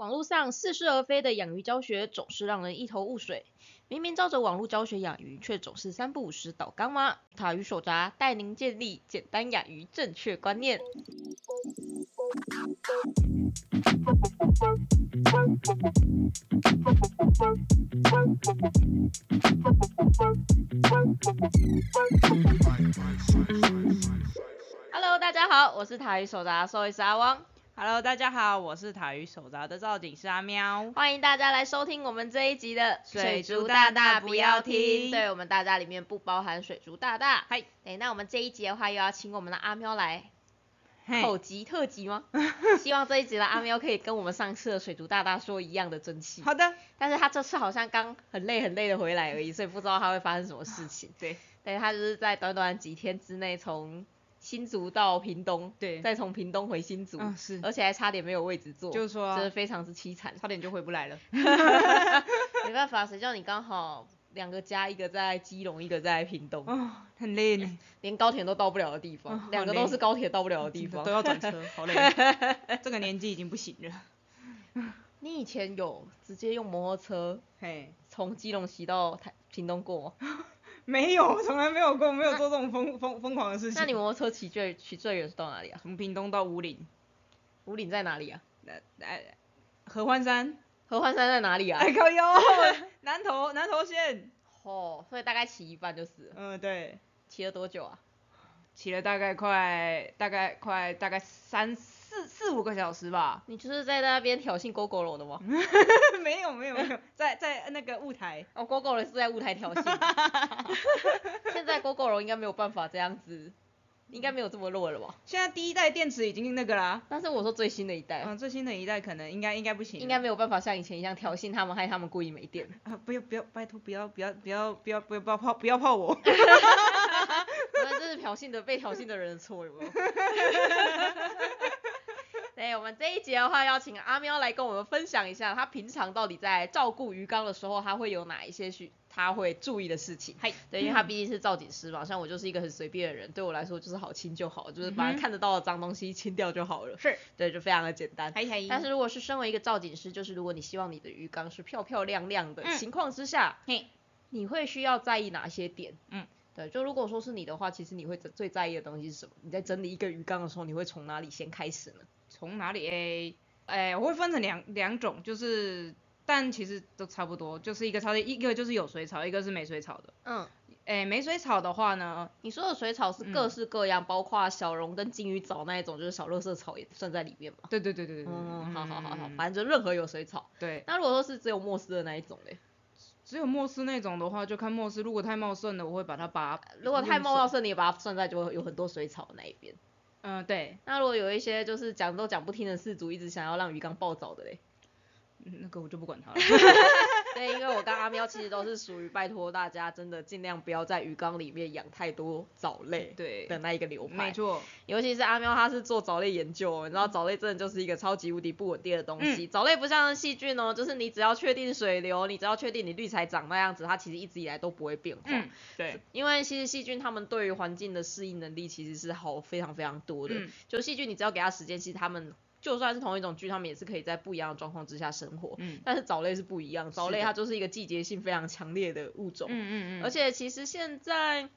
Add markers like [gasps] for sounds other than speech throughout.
网络上似是而非的养鱼教学总是让人一头雾水，明明照着网络教学养鱼，却总是三不五时倒缸吗？塔鱼手札带您建立简单养鱼正确观念。Hello，大家好，我是塔鱼手札兽医师阿汪，Hello，大家好，我是塔鱼手札的造景师阿喵。欢迎大家来收听我们这一集的水族大大不要听对我们大家里面不包含水族大大。嗨，对，那我们这一集的话，又要请我们的阿喵来嘿口级特辑吗？[laughs] 希望这一集的阿喵可以跟我们上次的水族大大说一样的争气。好的，但是他这次好像刚很累很累的回来而已，所以不知道他会发生什么事情。[laughs] 对对，他就是在短短几天之内从新竹到屏东，对再从屏东回新竹，嗯是而且还差点没有位置坐，就是说啊真的非常之凄惨。差点就回不来了。[laughs] 没办法，谁叫你刚好两个家，一个在基隆，一个在屏东，哦，很累呢，连高铁都到不了的地方，两个都是高铁到不了的地方都。要转车，好累。[laughs] 这个年纪已经不行了。你以前有直接用摩托车嘿，从基隆骑到台屏东过吗？[laughs] 没有，[laughs] 从来没有过，没有做这种疯疯疯狂的事情。那你摩托车骑最骑最远是到哪里啊？从屏东到五岭，五岭在哪里啊？呃呃，合欢山，合欢山在哪里啊？哎靠腰，[laughs] 南投南投县。哦，所以大概骑一半就是。嗯，对，骑了多久啊？骑了大概快大概快大概三四四五个小时吧。你就是在那边挑衅 GoGo 楼的吗？[laughs] 没有没有没有，在在那个雾台。哦，GoGo 楼是在舞台挑衅。[laughs] [laughs] 现在 GoGo 楼应该没有办法这样子，应该没有这么弱了吧？现在第一代电池已经那个啦，但是我说最新的一代，嗯，最新的一代可能应该应该不行了，应该没有办法像以前一样挑衅他们，害他们故意没电。啊，不要不要，拜托不要不要不要不要不要不要泡不要泡我，那这是挑衅的被挑衅的人的错，有没有？对，我们这一节的话，邀请阿喵来跟我们分享一下，他平常到底在照顾鱼缸的时候，他会有哪一些需他会注意的事情。嗨，对，因为他毕竟是造景师嘛，像我就是一个很随便的人，对我来说就是好清就好，就是把看得到的脏东西清掉就好了。是，对，就非常的简单。嗨嗨，但是如果是身为一个造景师，就是如果你希望你的鱼缸是漂漂亮亮的嗯情况之下，嘿，你会需要在意哪些点？嗯，对，就如果说是你的话，其实你会最最在意的东西是什么？你在整理一个鱼缸的时候，你会从哪里先开始呢？从哪里诶诶，我会分成两两种，就是但其实都差不多，就是一个草一个就是有水草，一个是没水草的。嗯，诶，没水草的话呢，你说的水草是各式各样，包括小绒跟金鱼藻那一种，就是小垃圾草也算在里面嘛？对对对对对对，嗯，好好好好，嗯反正就任何有水草。对，那如果说是只有莫斯的那一种嘞，只有莫斯那种的话，就看莫斯，如果太茂盛了，我会把它拔。如果太茂盛，你也把它算在就会有很多水草的那一边。嗯，对，那如果有一些就是讲都讲不听的事主，一直想要让鱼缸暴藻的嘞，那个我就不管他了。[laughs] 对，因为我跟阿喵其实都是属于拜托大家真的尽量不要在鱼缸里面养太多藻类对的那一个流派没。错，尤其是阿喵，他是做藻类研究哦，你知道藻类真的就是一个超级无敌不稳定的东西。藻类不像细菌哦，就是你只要确定水流，你只要确定你滤材长那样子，它其实一直以来都不会变化。嗯，对，因为其实细菌它们对于环境的适应能力其实是好非常非常多的。嗯就细菌你只要给它时间，其实它们就算是同一种菌，它们也是可以在不一样的状况之下生活。嗯但是藻类是不一样，藻类它就是一个季节性非常强烈的物种。嗯嗯嗯，而且其实现在，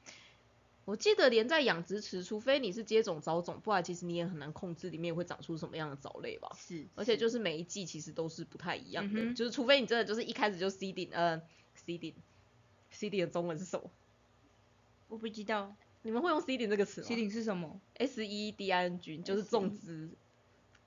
我记得连在养殖池，除非你是接种藻种，不然其实你也很难控制里面会长出什么样的藻类吧。是，而且就是每一季其实都是不太一样的，嗯就是除非你真的就是一开始就 seeding，呃，seeding。seeding 的中文是什么？我不知道你们会用 seeding 这个词吗 seeding 是什么？？S E D I N G 就是种植，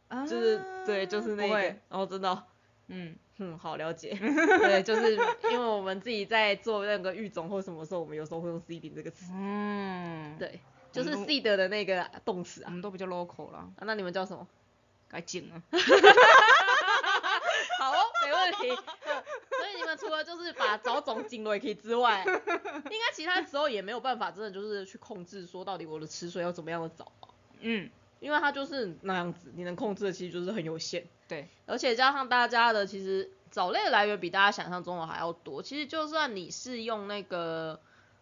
啊就是对，就是那个不会，哦，真的哦、嗯，嗯，好了解。[laughs] 对，就是因为我们自己在做那个育种或什么时候，我们有时候会用 seeding 这个词。嗯，，对，就是 seed 的那个动词啊。我们都比较 local 啦，啊那你们叫什么？该紧了。[laughs] 好哦，没问题。嗯所以你们除了就是把找种紧了可以之外，应该其他时候也没有办法真的就是去控制说到底我的池水要怎么样的藻吧。嗯，因为它就是那样子，你能控制的其实就是很有限。对，而且加上大家的其实藻类的来源比大家想象中的还要多。其实就算你是用那个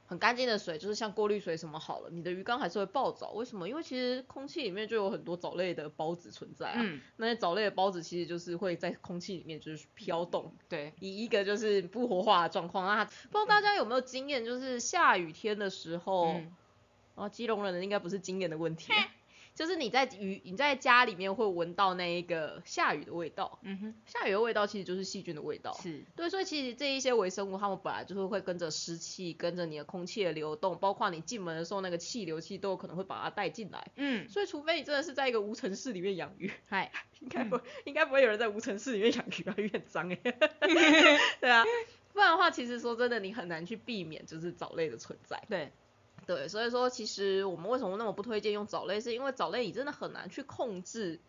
很干净的水，就是像过滤水什么好了，你的鱼缸还是会暴藻。为什么？因为其实空气里面就有很多藻类的孢子存在啊。嗯，那些藻类的孢子其实就是会在空气里面就是飘动，对，以一个就是不活化的状况。那它不知道大家有没有经验，就是下雨天的时候，嗯啊，基隆人的应该不是经验的问题，[laughs] 就是你在雨你在家里面会闻到那一个下雨的味道，嗯哼，下雨的味道其实就是细菌的味道。是，对，所以其实这一些微生物，它们本来就是会跟着湿气，跟着你的空气的流动，包括你进门的时候那个气流器都有可能会把它带进来。嗯，所以除非你真的是在一个无尘室里面养鱼，嗨，应该不、应该不会有人在无尘室里面养鱼啊，鱼很脏哎。[laughs] [laughs] 对啊，不然的话，其实说真的，你很难去避免就是藻类的存在。对，对，所以说其实我们为什么那么不推荐用藻类，是因为藻类你真的很难去控制。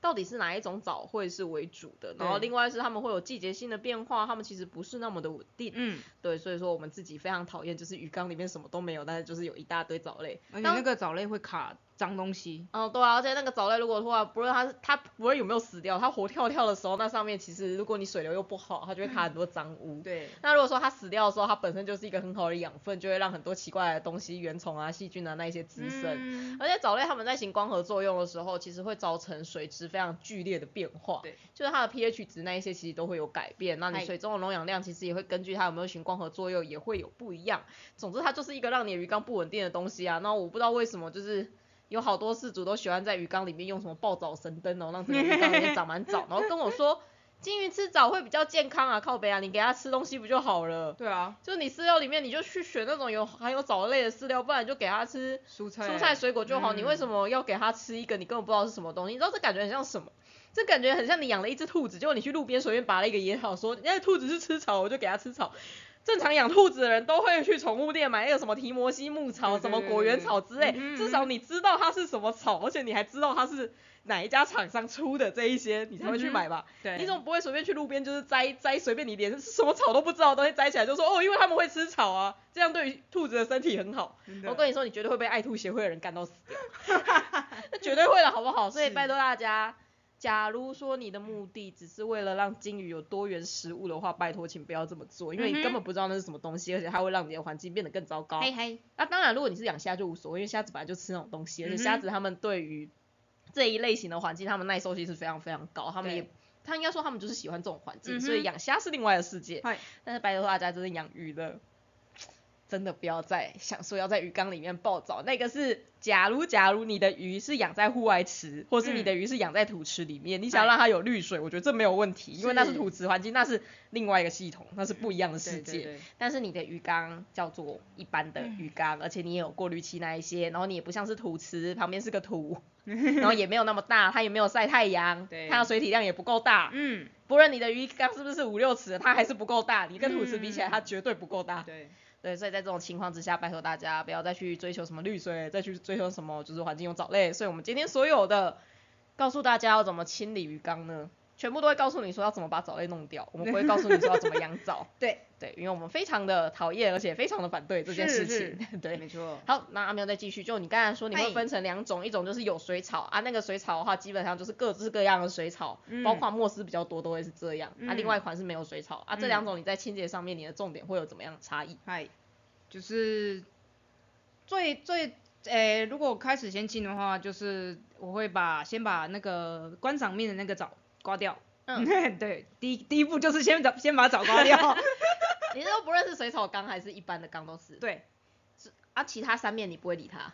到底是哪一种藻会是为主的？然后另外是它们会有季节性的变化，它们其实不是那么的稳定。嗯，对，所以说我们自己非常讨厌，就是鱼缸里面什么都没有，但是就是有一大堆藻类。而且当那个藻类会卡脏东西，哦，对啊，而且那个藻类如果的话不论它它不论有没有死掉，它活跳跳的时候，那上面其实如果你水流又不好，它就会卡很多脏污。对，那如果说它死掉的时候，它本身就是一个很好的养分，就会让很多奇怪的东西、原虫啊、细菌啊那一些滋生。嗯，而且藻类它们在行光合作用的时候，其实会造成水质非常剧烈的变化。对，就是它的 pH 值那一些其实都会有改变。那你水中的溶氧量其实也会根据它有没有行光合作用也会有不一样。总之它就是一个让你的鱼缸不稳定的东西啊。那我不知道为什么就是。有好多饲主都喜欢在鱼缸里面用什么暴藻神灯哦，让整个鱼缸里面长满藻，然后跟我说金鱼吃藻会比较健康啊，靠北啊，你给它吃东西不就好了？对啊，就你饲料里面你就去选那种有含有藻类的饲料，不然你就给它吃蔬菜，蔬菜水果就好，你为什么？么要给它吃一个你根本不知道是什么东西？你知道这感觉很像什么？这感觉很像你养了一只兔子，结果你去路边随便拔了一个野草，说那兔子是吃草，我就给它吃草。正常养兔子的人都会去宠物店买那个什么提摩西牧草、什么果园草之类，至少你知道它是什么草，而且你还知道它是哪一家厂商出的这一些，你才会去买吧？对，你总不会随便去路边就是摘摘随便你连什么草都不知道的东西摘起来就说哦，因为他们会吃草啊，这样对于兔子的身体很好。我跟你说，你绝对会被爱兔协会的人干到死掉，[laughs] 那绝对会的好不好？所以拜托大家，假如说你的目的只是为了让金鱼有多元食物的话，拜托请不要这么做，因为你根本不知道那是什么东西，而且它会让你的环境变得更糟糕。嘿嘿，那当然，如果你是养虾就无所谓，因为虾子本来就吃那种东西，而且虾子他们对于这一类型的环境，他们耐受性是非常非常高，他们也。他应该说他们就是喜欢这种环境，嗯所以养虾是另外的世界。嗨，但是拜托大家，真的养鱼的，真的不要再想说要在鱼缸里面暴藻。那个是，假如假如你的鱼是养在户外池，或是你的鱼是养在土池里面，你想要让它有绿水，我觉得这没有问题，因为那是是土池环境，那是另外一个系统，那是不一样的世界。对对对但是你的鱼缸叫做一般的鱼缸，而且你也有过滤器那一些，然后你也不像是土池，旁边是个土，[laughs] 然后也没有那么大，它也没有晒太阳，对它的水体量也不够大。嗯，不论你的鱼缸是不是五六尺，它还是不够大。你跟土池比起来，嗯它绝对不够大。对，对，所以在这种情况之下，拜托大家不要再去追求什么绿水，再去追求什么就是环境用藻类。所以我们今天所有的告诉大家要怎么清理鱼缸呢？全部都会告诉你说要怎么把藻类弄掉，我们不会告诉你说要怎么养藻。[laughs] 对，对，因为我们非常的讨厌，而且非常的反对这件事是。情。[laughs] 对，没错，好，那阿喵再继续，就你刚才说你会分成两种，一种就是有水草啊，那个水草的话基本上就是各式各样的水草，嗯。包括莫斯比较多都会是这样、啊，嗯。另外一款是没有水草啊，这两种你在清洁上面你的重点会有怎么样的差异？嗨，就是最最，诶、如果开始先清的话，就是我会把先把那个观赏面的那个藻刮掉。嗯，[laughs] 对，第一第一步就是先找先把藻刮掉。[laughs] 你是说不论是水草缸还是一般的缸都是？对，啊，其他三面你不会理它？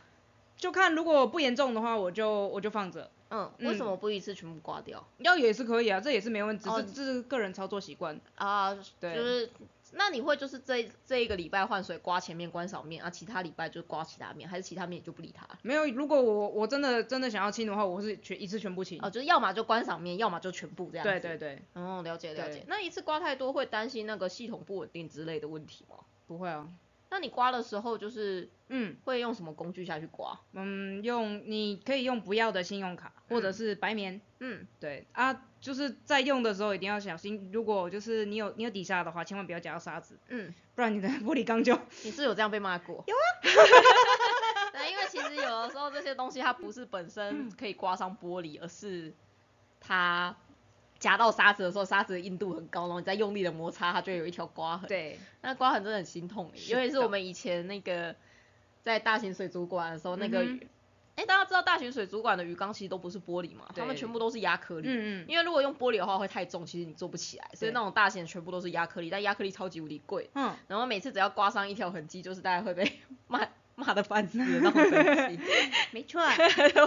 就看如果不严重的话，我就我就放着。嗯，嗯为什么不一次全部刮掉？要也是可以啊，这也是没问题，只哦是这是个人操作习惯。啊，对就是那你会就是这这一个礼拜换水刮前面观赏面啊，其他礼拜就刮其他面，还是其他面你就不理他？没有，如果我我真的真的想要清的话，我是全一次全部清。哦，就是要么就观赏面，要么就全部这样子。对对对，哦，了解了解。那一次刮太多会担心那个系统不稳定之类的问题吗？不会啊。那你刮的时候就是嗯会用什么工具下去刮？嗯，用你可以用不要的信用卡或者是白棉。嗯，对啊，就是在用的时候一定要小心，如果就是你有你有底沙的话，千万不要加到沙子，嗯，不然你的 [laughs] 玻璃缸就你是有这样被骂过？有啊。[laughs] [laughs] 对，因为其实有的时候这些东西它不是本身可以刮伤玻璃，而是它夹到沙子的时候，沙子的硬度很高，然后你再用力的摩擦，它就会有一条刮痕。对，那刮痕真的很心痛欸，是尤其是我们以前那个在大型水族馆的时候，那个嗯哼。哎、大家知道大型水族馆的鱼缸其实都不是玻璃嘛，它们全部都是亚克力。嗯嗯，因为如果用玻璃的话会太重，其实你做不起来，所以那种大型的全部都是亚克力，但亚克力超级无敌贵，嗯，然后每次只要刮伤一条痕迹，就是大家会被 [laughs] 骂骂的半死那种生气，[laughs] 没错，[laughs]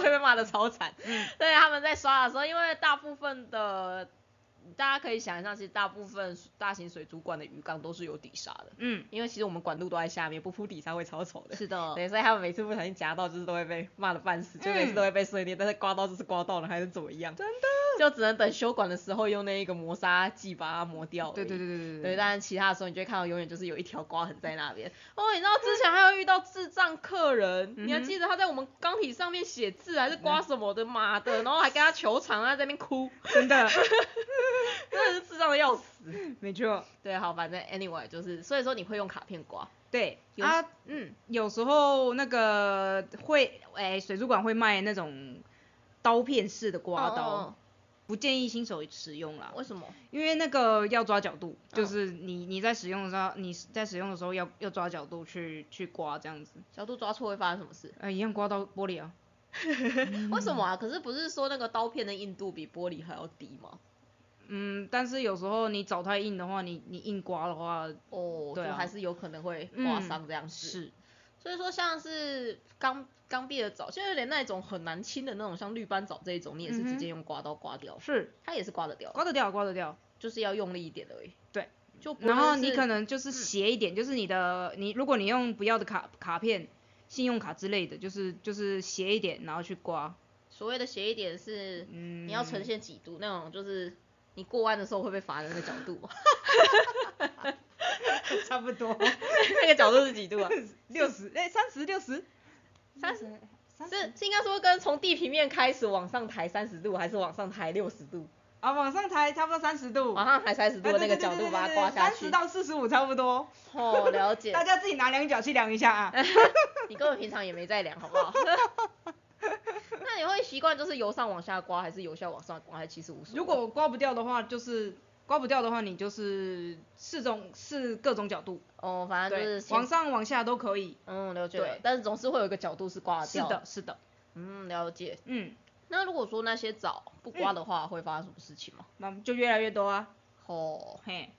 会被骂的超惨。嗯。对，他们在刷的时候，因为大部分的大家可以想象，其实大部分大型水族馆的鱼缸都是有底沙的，嗯，因为其实我们管路都在下面，不铺底沙会超丑的。是的，对，所以他们每次不小心夹到，就是都会被骂的半死，就每次都会被碎裂，但是刮到就是刮到了，还是怎么样？真的，就只能等修管的时候用那一个磨砂剂把它磨掉。对对对对对对，但是其他的时候你就会看到永远就是有一条刮痕在那边。哦，你知道之前还有遇到智障客人，你还记得他在我们缸体上面写字还是刮什么的，妈的，然后还跟他求偿，他在那边哭，真的，[laughs] [laughs] 真的是智障的要死。没错，对，好，反正 anyway 就是，所以说你会用卡片刮。对有啊，嗯，有时候那个会，哎、水族馆会卖那种刀片式的刮刀，哦不建议新手使用啦，为什么？因为那个要抓角度，嗯就是你你在使用的时候，你在使用的时候要要抓角度去去刮这样子，角度抓错会发生什么事？呃，一样刮到玻璃啊，[laughs] 为什么啊？可是不是说那个刀片的硬度比玻璃还要低吗？嗯，但是有时候你找太硬的话，你你硬刮的话，哦，对啊就还是有可能会刮嗯伤这样子。是，所以说像是刚刚毕的藻，就有点那种很难清的那种，像绿斑藻这一种，你也是直接用刮刀刮掉，是它也是刮得掉，刮得掉，刮得掉。就是要用力一点而已。对，就然后你可能就是斜一点，就是你的你如果你用不要的卡卡片、信用卡之类的，就是就是斜一点，然后去刮。所谓的斜一点是，嗯，你要呈现几度那种，就是你过弯的时候会被罚的那个角度，[laughs] 差不多 [laughs] 那个角度是几度啊？[laughs] 六十，哎，三十六十，三十，三是是应该说跟从地平面开始往上抬三十度，还是往上抬六十度？啊，往上抬差不多三十度，往上抬三十度的那个角度把它刮下去三十。到四十五差不多，哦，了解。大家自己拿量角去量一下啊。你根本平常也没在量，好不好？那你会习惯就是由上往下刮，还是由下往上刮，还是其实无所谓？如果刮不掉的话，就是刮不掉的话，你就是四种是各种角度，哦，反正就对是，先往上往下都可以。嗯了解对，但是总是会有一个角度是刮得掉是的，，是的，嗯了解。嗯，那如果说那些藻不刮的话，会发生什么事情吗？那就越来越多啊。哦，嘿，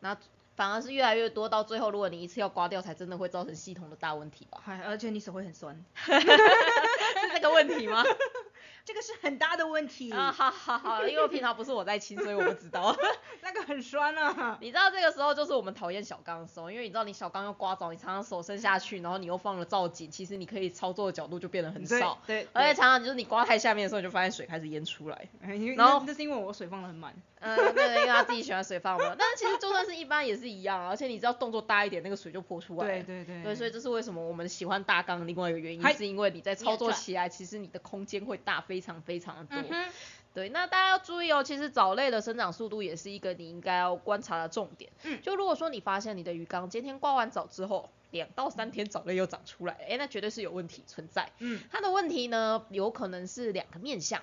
那反而是越来越多，到最后如果你一次要刮掉，才真的会造成系统的大问题吧？还而且你手会很酸，[laughs] 是这个问题吗？[laughs] 这个是很大的问题啊，好好好，因为平常不是我在亲，所以我不知道。[laughs] 那个很酸啊。你知道这个时候就是我们讨厌小缸的时候，因为你知道你小缸要刮着，你常常手伸下去，然后你又放了造景，其实你可以操作的角度就变得很少。对，而且常常就是你刮太下面的时候，你就发现水开始淹出来。哎然后那那是因为我水放的很满。嗯，对，因为他自己喜欢水放嘛。但是其实就算是一般也是一样啊，而且你知道动作大一点，那个水就泼出来了。对对对。对，所以这是为什么我们喜欢大缸的另外一个原因，是因为你在操作起来，其实你的空间会大非常非常的多。嗯哼，对，那大家要注意哦，其实藻类的生长速度也是一个你应该要观察的重点。嗯就如果说你发现你的鱼缸今天挂完藻之后，两到三天藻类又长出来，哎，那绝对是有问题存在。嗯，它的问题呢，有可能是两个面向，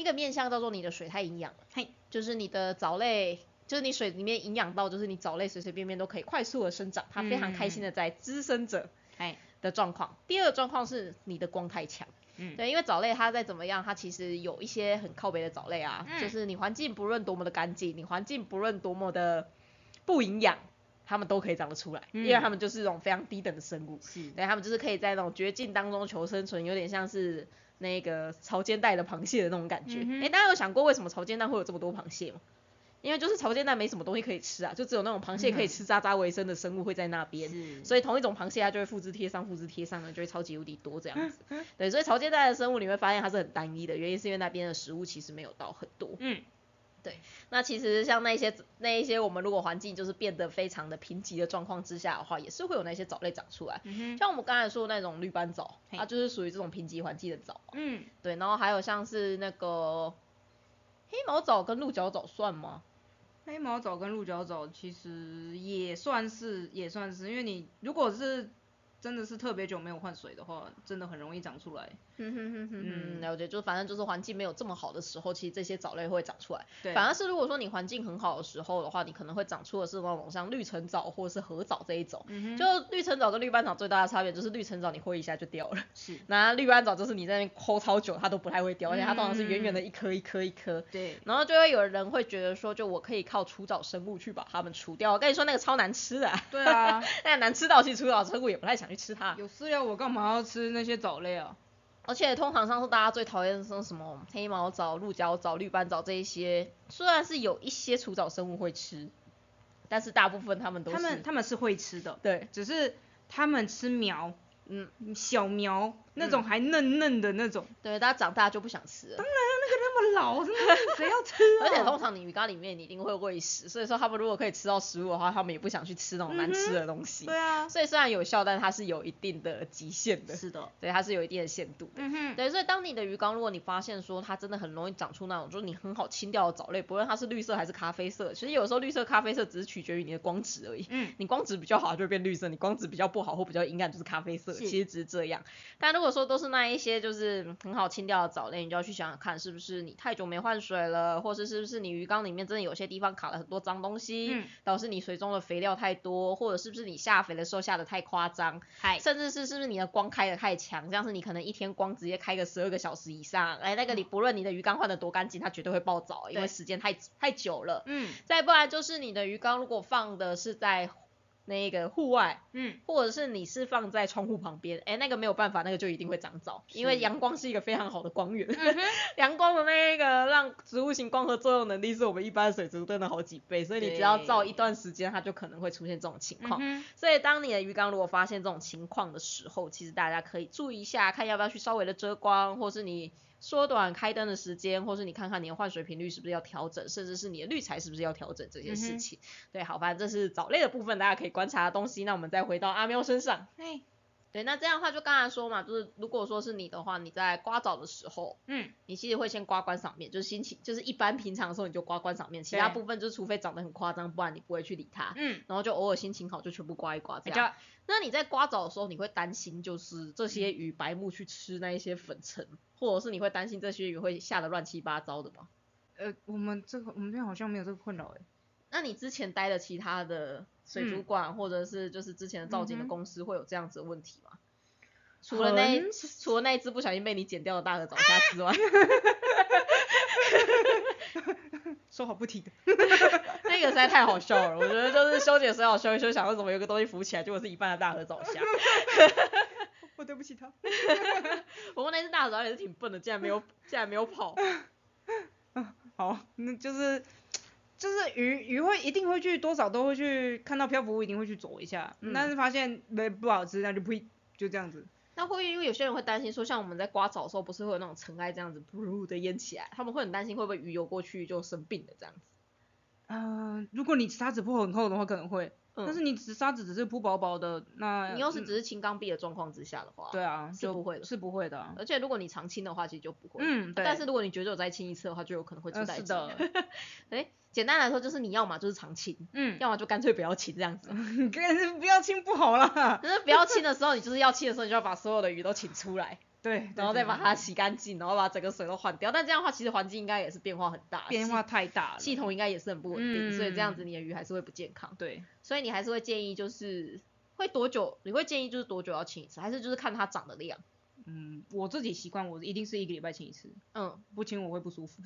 一个面向叫做你的水太营养了，嘿，就是你的藻类。就是你水里面营养到，就是你藻类随随便便都可以快速的生长，它非常开心的在滋生着哎，的状况。第二个状况是你的光太强。嗯，对，因为藻类它再怎么样，它其实有一些很靠北的藻类啊，嗯就是你环境不论多么的干净，你环境不论多么的不营养，它们都可以长得出来，嗯因为它们就是一种非常低等的生物，是，对，它们就是可以在那种绝境当中求生存，有点像是那个潮间带的螃蟹的那种感觉。哎、大家有想过为什么潮间带会有这么多螃蟹吗？因为就是潮间带没什么东西可以吃啊，就只有那种螃蟹可以吃渣渣为生的生物会在那边。是，所以同一种螃蟹它就会复制贴上，复制贴上呢，就会超级无敌多这样子。对，所以潮间带的生物你会发现它是很单一的，原因是因为那边的食物其实没有到很多。嗯，那其实像那些那一些我们如果环境就是变得非常的贫瘠的状况之下的话，也是会有那些藻类长出来。嗯，像我们刚才说的那种绿斑藻，它就是属于这种贫瘠环境的藻。嗯，对，然后还有像是那个黑毛藻跟鹿角藻算吗？黑毛藻跟鹿角藻其实也算是也算是，因为你如果是真的是特别久没有换水的话，真的很容易长出来。嗯哼哼哼哼，了解，就反正就是环境没有这么好的时候，其实这些藻类会长出来。对反而是如果说你环境很好的时候的话，你可能会长出的是那种像绿橙藻或者是河藻这一种。嗯就绿橙藻跟绿斑藻最大的差别就是绿橙藻你挥一下就掉了，是，[laughs] 那绿斑藻就是你在那边抠超久它都不太会掉，而且它通常是圆嗯圆的一颗一颗一颗。对，然后就会有人会觉得说，就我可以靠除藻生物去把它们除掉。我跟你说那个超难吃的、啊，对啊，[laughs] 那个难吃到其实除藻生物也不太想去吃它。有饲料我干嘛要吃那些藻类啊？而且通常上是大家最讨厌的是什么黑毛藻、鹿角藻、绿斑藻这一些，虽然是有一些除藻生物会吃，但是大部分他们都是他们他们是会吃的，对，只是他们吃苗，嗯，小苗那种还嫩嫩的那种，对，大家长大就不想吃了。当然那个那么老，真的是谁要吃啊？[laughs] 而且通常你鱼缸里面你一定会喂食，所以说他们如果可以吃到食物的话，他们也不想去吃那种难吃的东西。对啊，所以虽然有效，但它是有一定的极限的，是的，对，它是有一定的限度的。嗯哼，对，所以当你的鱼缸，如果你发现说它真的很容易长出那种，就是你很好清掉的藻类，不论它是绿色还是咖啡色，其实有时候绿色、咖啡色只是取决于你的光质而已。嗯，你光质比较好，它就会变绿色；你光质比较不好或比较阴暗，就是咖啡色。其实只是这样。但如果说都是那一些就是很好清掉的藻类，你就要去想想看，是不是你太久没换水了，或是是不是你鱼缸里面真的有些地方卡了很多脏东西，嗯导致你水中的肥料太多，或者是不是你下肥的时候下的太夸张，嗨，甚至是是不是你的光开的太强，像是你可能一天光直接开个十二个小时以上，哎，那个你不论你的鱼缸换的多干净，它绝对会爆藻，因为时间太太久了。嗯再不然就是你的鱼缸如果放的是在那个户外，嗯，或者是你是放在窗户旁边，哎，那个没有办法，那个就一定会长藻，因为是阳光是一个非常好的光源，[laughs] 阳光的那个让植物型光合作用能力是我们一般水植物灯的好几倍，所以你只要照一段时间，它就可能会出现这种情况。嗯所以当你的鱼缸如果发现这种情况的时候，其实大家可以注意一下，看要不要去稍微的遮光，或是你缩短开灯的时间，或是你看看你的换水频率是不是要调整，甚至是你的滤材是不是要调整这些事情。对，好，反正这是藻类的部分，大家可以观察的东西。那我们再回到阿喵身上。嘿，对，那这样的话就刚才说嘛，就是如果说是你的话，你在刮藻的时候，嗯，你其实会先刮观赏面，就是心情，就是一般平常的时候你就刮观赏面，其他部分就是除非长得很夸张，不然你不会去理它。嗯，然后就偶尔心情好就全部刮一刮这比样。那你在刮藻的时候，你会担心就是这些鱼白目去吃那一些粉尘，或者是你会担心这些鱼会下得乱七八糟的吗？呃，我们这个我们这边好像没有这个困扰哎。那你之前待的其他的水族馆，或者是就是之前的造景的公司会有这样子的问题吗？除了那除了那一只不小心被你剪掉的大鹅藻虾之外，[laughs] 说好不提的。[laughs] 那个实在太好笑了。我觉得就是修剪水好修一修，想为什么有个东西浮起来，结果是一半的大鹅藻虾。[laughs] 我对不起他。不过那只大鹅藻也是挺笨的，竟然没有竟然没有跑。好，那就是就是鱼鱼会一定会去多少都会去看到漂浮物一定会去走一下，嗯但是发现没不好吃那就呸，就这样子。那会因为有些人会担心说，像我们在刮藻的时候，不是会有那种尘埃这样子噗的淹起来，他们会很担心会不会鱼游过去就生病了这样子。嗯、如果你沙子铺很厚的话可能会，嗯但是你只沙子只是铺薄薄的，那你要是只是清缸壁的状况之下的话，对啊，就是不会的是不会的啊。而且如果你常清的话，其实就不会。嗯，对。但是如果你觉得有再清一次的话，就有可能会出呃代金。是的，[laughs] 哎，简单来说就是你要嘛就是常清，嗯，要么就干脆不要清这样子。你 [laughs] 干脆不要清不好啦。就是不要清的时候，你就是要清的时候，你就要把所有的鱼都请出来，对，然后再把它洗干净，然后把整个水都换掉。但这样的话，其实环境应该也是变化很大，变化太大了。系系统应该也是很不稳定，所以这样嗯子你的鱼还是会不健康。对，所以你还是会建议就是会多久？你会建议就是多久要清一次，还是就是看它长的量？嗯，我自己习惯我一定是一个礼拜清一次，嗯，不清我会不舒服。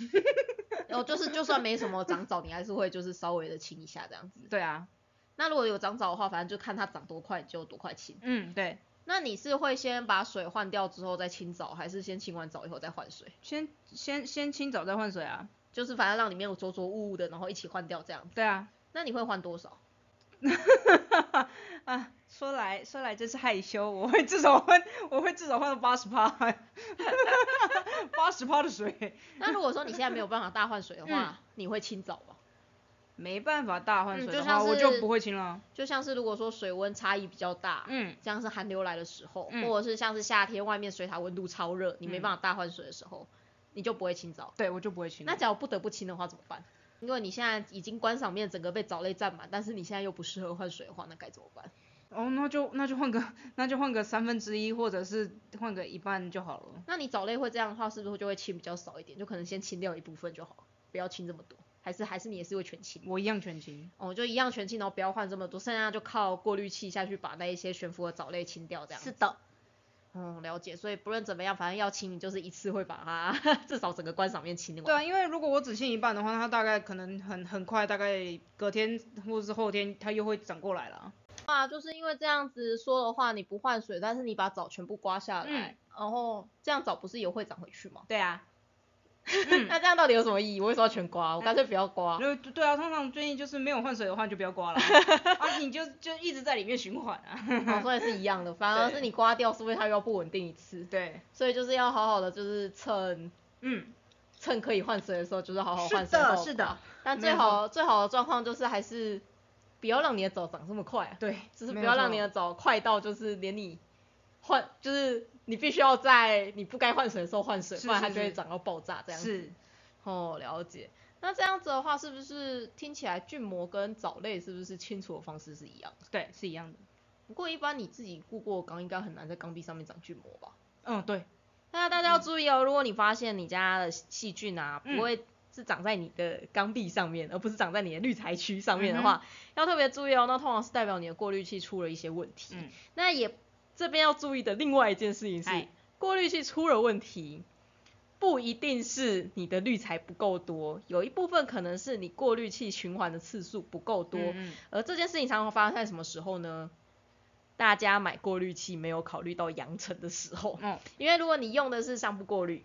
然 [laughs] 后就是就算没什么长藻，你还是会就是稍微的清一下这样子。对啊，那如果有长藻的话，反正就看它长多快，就多快清。嗯，对，那你是会先把水换掉之后再清澡，还是先清完澡以后再换水？先先先清澡再换水啊。就是反正让里面有浊浊物物的，然后一起换掉这样子。对啊，那你会换多少？[laughs] 啊，说来说来真是害羞，我会至少换，我会至少换到八十趴，八十趴的水，那如果说你现在没有办法大换水的话，你会清澡吗？没办法大换水的话，嗯就像我就不会清了。就像是如果说水温差异比较大，嗯，像是寒流来的时候，嗯或者是像是夏天外面水塔温度超热，你没办法大换水的时候，你就不会清澡。对我就不会清。那假如不得不清的话怎么办？因为你现在已经观赏面整个被藻类占满，但是你现在又不适合换水的话，那该怎么办？哦，那就那就换个 [laughs] 那就换个三分之一，或者是换个一半就好了。那你藻类会这样的话，是不是就会清比较少一点？就可能先清掉一部分就好，不要清这么多。还是还是你也是会全清？我一样全清。哦，就一样全清，然后不要换这么多，剩下就靠过滤器下去把那一些悬浮的藻类清掉，这样。是的。嗯，了解。所以不论怎么样，反正要清，你就是一次会把它 [laughs] 至少整个观赏面清完。对啊，因为如果我只清一半的话，它大概可能很很快，大概隔天或者是后天，它又会长过来了。啊，就是因为这样子说的话，你不换水，但是你把藻全部刮下来，然后这样藻不是也会长回去吗？对啊。[laughs] 那这样到底有什么意义？我为什么要全刮？我干脆不要刮。对对啊，通常建议就是没有换水的话就不要刮了。[laughs] 啊，你就就一直在里面循环啊。所以是一样的，反而是你刮掉，是不是它又要不稳定一次？对。所以就是要好好的，就是趁嗯趁可以换水的时候，就是好好换水。是的，是的。但最好最好的状况就是还是不要让你的藻长这么快。对。就是不要让你的藻快到就是连你换就是。你必须要在你不该换水的时候换水，不然它就会长到爆炸这样子。是，哦，了解。那这样子的话，是不是听起来菌膜跟藻类是不是清除的方式是一样？对，是一样的。不过一般你自己顾过缸，应该很难在缸壁上面长菌膜吧？嗯，对。那大家要注意哦，如果你发现你家的细菌啊，不会是长在你的缸壁上面，而不是长在你的滤材区上面的话，要特别注意哦。那通常是代表你的过滤器出了一些问题。嗯。那也。这边要注意的另外一件事情是，过滤器出了问题，不一定是你的滤材不够多，有一部分可能是你过滤器循环的次数不够多。而这件事情常常发生在什么时候呢？大家买过滤器没有考虑到扬尘的时候。嗯。因为如果你用的是上部过滤，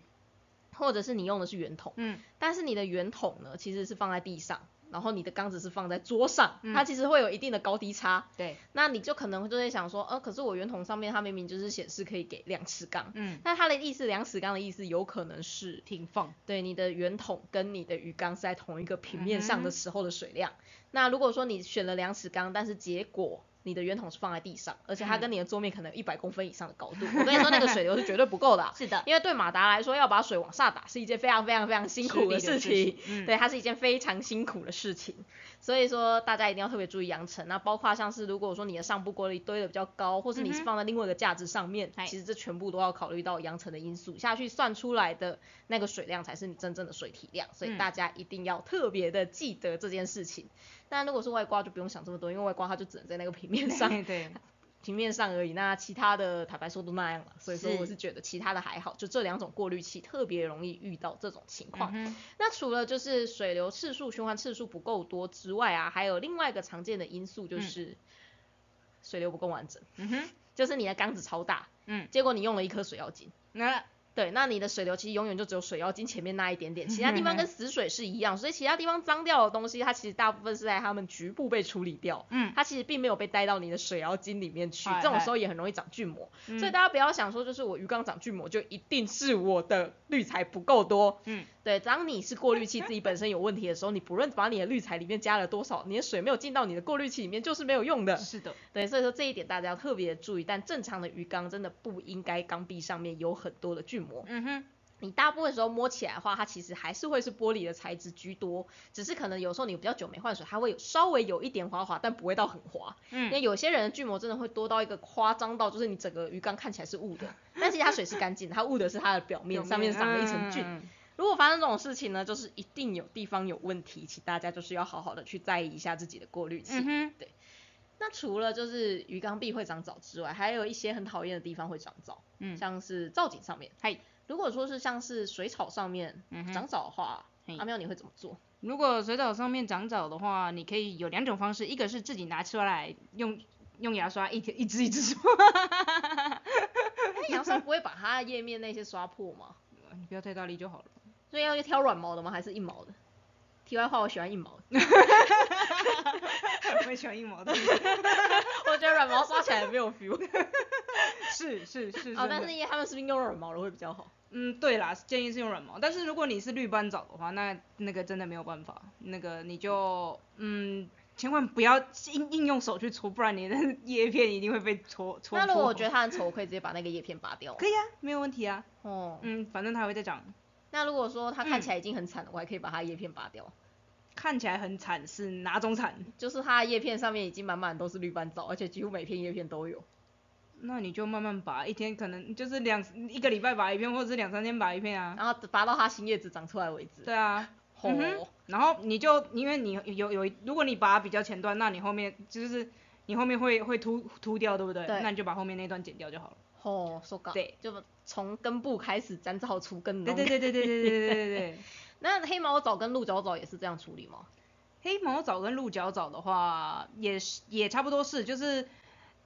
或者是你用的是圆筒，嗯，但是你的圆筒呢，其实是放在地上。然后你的缸子是放在桌上，它其实会有一定的高低差。对，那你就可能就会想说，呃，可是我圆筒上面它明明就是显示可以给两尺缸，嗯，那它的意思两尺缸的意思有可能是平放，对，你的圆筒跟你的鱼缸是在同一个平面上的时候的水量。那如果说你选了两尺缸，但是结果你的圆筒是放在地上，而且它跟你的桌面可能有一百公分以上的高度。[laughs] 我跟你说，那个水流是绝对不够的。[laughs] 是的，因为对马达来说，要把水往下打是一件非常非常非常辛苦的事情。对，它是一件非常辛苦的事情。所以说，大家一定要特别注意扬尘。那包括像是如果说你的上部玻璃堆的比较高，或是你是放在另外一个架子上面，其实这全部都要考虑到扬尘的因素下去算出来的那个水量才是你真正的水体量。所以大家一定要特别的记得这件事情。但如果是外挂就不用想这么多，因为外挂它就只能在那个平面上，[laughs] 对，平面上而已。那其他的坦白说都那样了，所以说我是觉得其他的还好，就这两种过滤器特别容易遇到这种情况。那除了就是水流次数、循环次数不够多之外啊，还有另外一个常见的因素就是水流不够完整。嗯哼，就是你的缸子超大，嗯，结果你用了一颗水妖精。那对，那你的水流其实永远就只有水妖精前面那一点点，其他地方跟 [laughs] 死水是一样，所以其他地方脏掉的东西，它其实大部分是在它们局部被处理掉，嗯，它其实并没有被带到你的水妖精里面去，这种时候也很容易长菌膜，所以大家不要想说就是我鱼缸长菌膜就一定是我的滤材不够多，嗯，对，当你是过滤器自己本身有问题的时候，你不论把你的滤材里面加了多少，你的水没有进到你的过滤器里面就是没有用的，是的，对，所以说这一点大家要特别注意，但正常的鱼缸真的不应该缸壁上面有很多的菌膜，嗯哼。你大部分时候摸起来的话，它其实还是会是玻璃的材质居多，只是可能有时候你比较久没换水，它会有稍微有一点滑滑，但不会到很滑。嗯。因为有些人的巨膜真的会多到一个夸张到，就是你整个鱼缸看起来是雾的，[laughs] 但其实它水是干净，它雾的是它的表面上面长了一层菌。如果发生这种事情呢，就是一定有地方有问题，请大家就是要好好的去在意一下自己的过滤器。嗯对。那除了就是鱼缸壁会长藻之外，还有一些很讨厌的地方会长藻，嗯，像是造景上面。嗨。如果说是像是水草上面长藻的话，阿喵你会怎么做？如果水草上面长藻的话，你可以有两种方式，一个是自己拿出来用用牙刷一一支一支刷，[laughs] 那牙刷不会把它叶面那些刷破吗？[laughs] 你不要太大力就好了。所以要挑软毛的吗？还是硬毛的？题外话，我喜欢硬毛的。[laughs] [laughs] 我也喜欢硬毛的。我觉得软毛刷起来没有 feel。[laughs] 是是是。哦，但是因为他们是不是用软毛的会比较好？嗯，对啦，建议是用软毛。但是如果你是绿斑藻的话，那那个真的没有办法，那个你就嗯，千万不要硬硬用手去搓，不然你的叶片一定会被搓搓。那如果我觉得它很丑，我可以直接把那个叶片拔掉。可以啊，没有问题啊。哦。嗯，反正它会再长。那如果说它看起来已经很惨了，我还可以把它叶片拔掉。看起来很惨是哪种惨？就是它的叶片上面已经满满都是绿斑藻，而且几乎每片叶片都有。那你就慢慢拔，一天可能就是两一个礼拜拔一片，或者是两三天拔一片啊。然后拔到它新叶子长出来为止。对啊。吼、嗯哼然后你就因为你有有，如果你拔比较前端，那你后面就是你后面会会秃秃掉，对不对？对那你就把后面那段剪掉就好了。哦，说搞。对，就从根部开始斩草除根的对对对对对对对对对对。那黑毛藻跟鹿角藻也是这样处理吗？黑毛藻跟鹿角藻的话，也是也差不多是，就是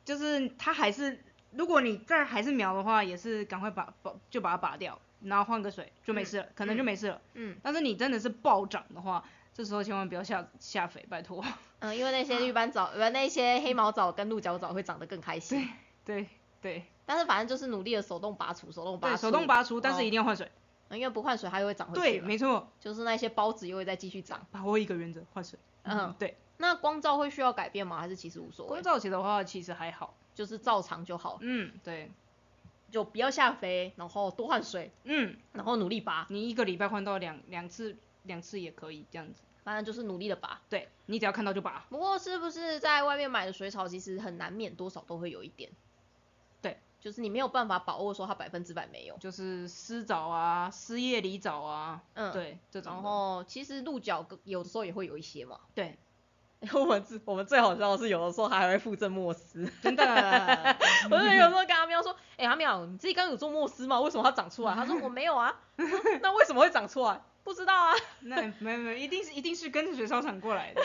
就是它还是，如果你再还是苗的话，也是赶快把把就把它拔掉，然后换个水就没事了，可能就没事了。嗯但是你真的是暴涨的话，这时候千万不要下下肥，拜托。嗯，因为那些绿斑藻，呃，那些黑毛藻跟鹿角藻会长得更开心。对对但是反正就是努力的手动拔除，手动拔对，除。手动拔除，但是哦一定要换水。因为不换水它又会长回去对，没错，就是那些孢子又会再继续长。把握一个原则，换水。嗯，对。那光照会需要改变吗？还是其实无所谓光？照期的话，其实还好。就是照常就好，嗯，对，就不要下肥，然后多换水，嗯，然后努力拔，你一个礼拜换到两两次，两次也可以这样子。反正就是努力的拔。对你只要看到就拔。不过是不是在外面买的水草，其实很难免多少都会有一点。对，就是你没有办法把握说它百分之百没有。就是失藻啊、失叶梨藻啊，嗯，。对，这种。然后其实鹿角有的时候也会有一些嘛。对，[laughs] 我们最我们最好笑的是，有的时候它还会附赠莫斯。真的，[laughs] 我就有时候跟阿喵说，哎、阿喵，你自己刚刚有做莫斯吗？为什么它长出来？他说我没有啊。那为什么会长出来？不知道啊。那没没一定是一定是跟着水草场过来的。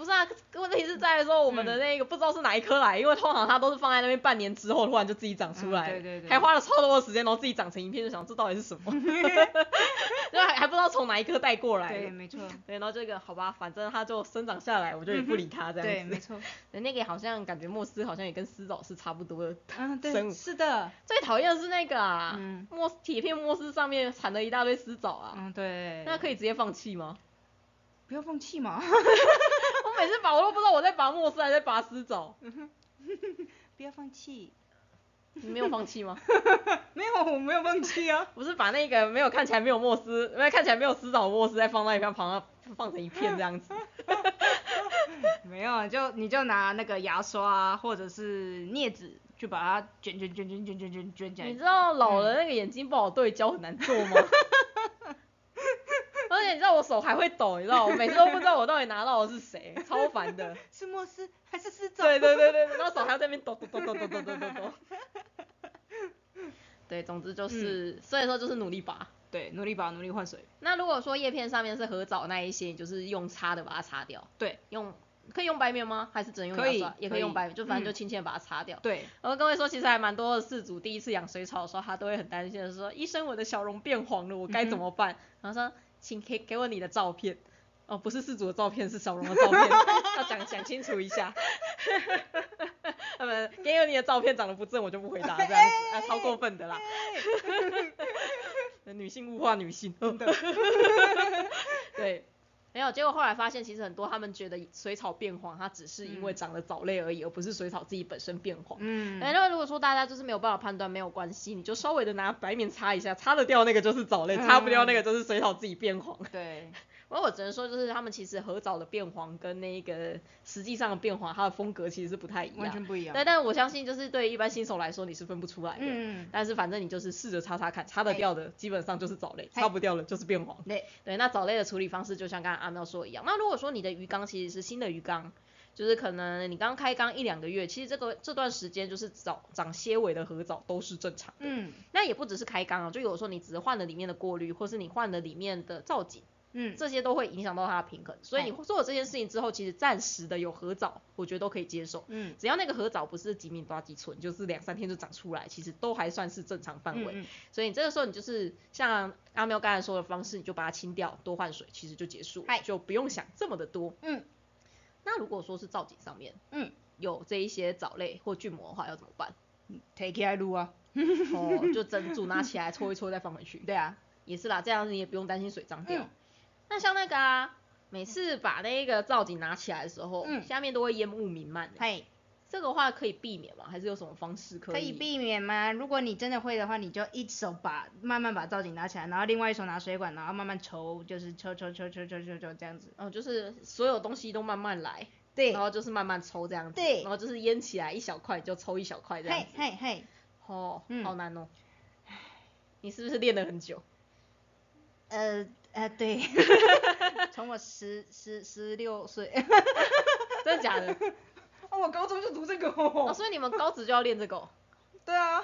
不是啊，问题是在说我们的那个不知道是哪一颗来，因为通常它都是放在那边半年之后，突然就自己长出来、嗯对对对还花了超多的时间，然后自己长成一片，就想这到底是什么，[laughs] 就还还不知道从哪一颗带过来对，没错，对，然后这个好吧，反正它就生长下来，我就也不理它这，样子。[laughs] 没错。对，那个好像感觉莫斯好像也跟丝藻是差不多的。嗯，生对，物是的。最讨厌的是那个啊，嗯莫斯铁片莫斯上面产了一大堆丝藻啊，嗯，对。那可以直接放弃吗？不要放弃嘛，我 [laughs] 每次拔我都不知道我在拔莫斯还是在拔丝藻，[laughs] 不要放弃。你没有放弃吗？[laughs] 没有，我没有放弃啊。[laughs] 不是把那个没有看起来没有莫斯，没有看起来没有丝藻的莫斯再放到一边旁放成一片这样子。没有，就你就拿那个牙刷啊，或者是镊子，去把它卷卷卷卷卷卷卷卷起来你。知道老人那个眼睛不好对焦很难做吗？你知道我手还会抖，你知道我每次都不知道我到底拿到的是谁，[laughs] 超烦的。是莫斯还是丝藻？对对对对，然后手还要在那边抖抖抖抖抖抖抖抖抖。[laughs] 对，总之就是，所以说就是努力拔。对，努力拔，努力换水。那如果说叶片上面是合藻那一些，你就是用擦的把它擦掉。对用可以用白棉吗？还是只能用牙刷？也可可以以用白棉，就反正就嗯轻轻的把它擦掉。对，然后各位说，其实还蛮多的饲主第一次养水草的时候，他都会很担心的说，医生我的小绒变黄了，我该怎么办？然后说，请给给我你的照片。哦，不是四组的照片，是小龙的照片，[laughs] 要讲讲清楚一下。他们给我你的照片长得不正，我就不回答这样子，[laughs] 啊，超过分的啦。[laughs] 女性物化女性，对，没有，结果后来发现，其实很多他们觉得水草变黄，它只是因为长了藻类而已，而不是水草自己本身变黄。嗯，哎，那如果说大家就是没有办法判断，没有关系，你就稍微的拿白棉擦一下，擦得掉那个就是藻类，擦不掉那个就是水草自己变黄。对，不过我只能说，就是他们其实合藻的变黄跟那个实际上的变黄，它的风格其实是不太一样。完全不一样。对，但我相信就是对一般新手来说，你是分不出来的。嗯，但是反正你就是试着擦擦看，擦得掉的基本上就是藻类，擦不掉的就是变黄。对，对，那藻类的处理方式就像刚刚阿喵说的一样。那如果说你的鱼缸其实是新的鱼缸，就是可能你刚开缸一两个月，其实这个这段时间就是长长些尾的合藻都是正常的。嗯那也不只是开缸啊，就有时候你只是换了里面的过滤，或是你换了里面的造景，嗯，这些都会影响到它的平衡。所以你做了这件事情之后，其实暂时的有合藻，我觉得都可以接受。嗯只要那个合藻不是几米多几寸，就是两三天就长出来，其实都还算是正常范围。嗯所以你这个时候你就是像阿喵刚才说的方式，你就把它清掉，多换水，其实就结束，就不用想这么的多。嗯，那如果说是造景上面，嗯，有这一些藻类或菌膜的话，要怎么办？，take 起来撸啊。哦，就整组拿起来搓一搓再放回去。[laughs] 对啊，也是啦，这样子你也不用担心水脏掉。嗯那像那个啊，每次把那个造景拿起来的时候，嗯下面都会烟雾弥漫、欸，嘿，这个话可以避免吗？还是有什么方式可以？可以避免吗？如果你真的会的话，你就一手把慢慢把造景拿起来，然后另外一手拿水管，然后慢慢抽，就是抽抽抽抽抽抽抽这样子。哦，就是所有东西都慢慢来，对然，后就是慢慢抽这样子，对然后就是腌起来一小块就抽一小块这样嘿子。嘿嘿，哦，嗯好难哦。你是不是练了很久？呃呃对，[laughs] 从我十十十六岁，[laughs] 真的假的？哦，我高中就读这个哦，哦。所以你们高职就要练这个哦？对啊，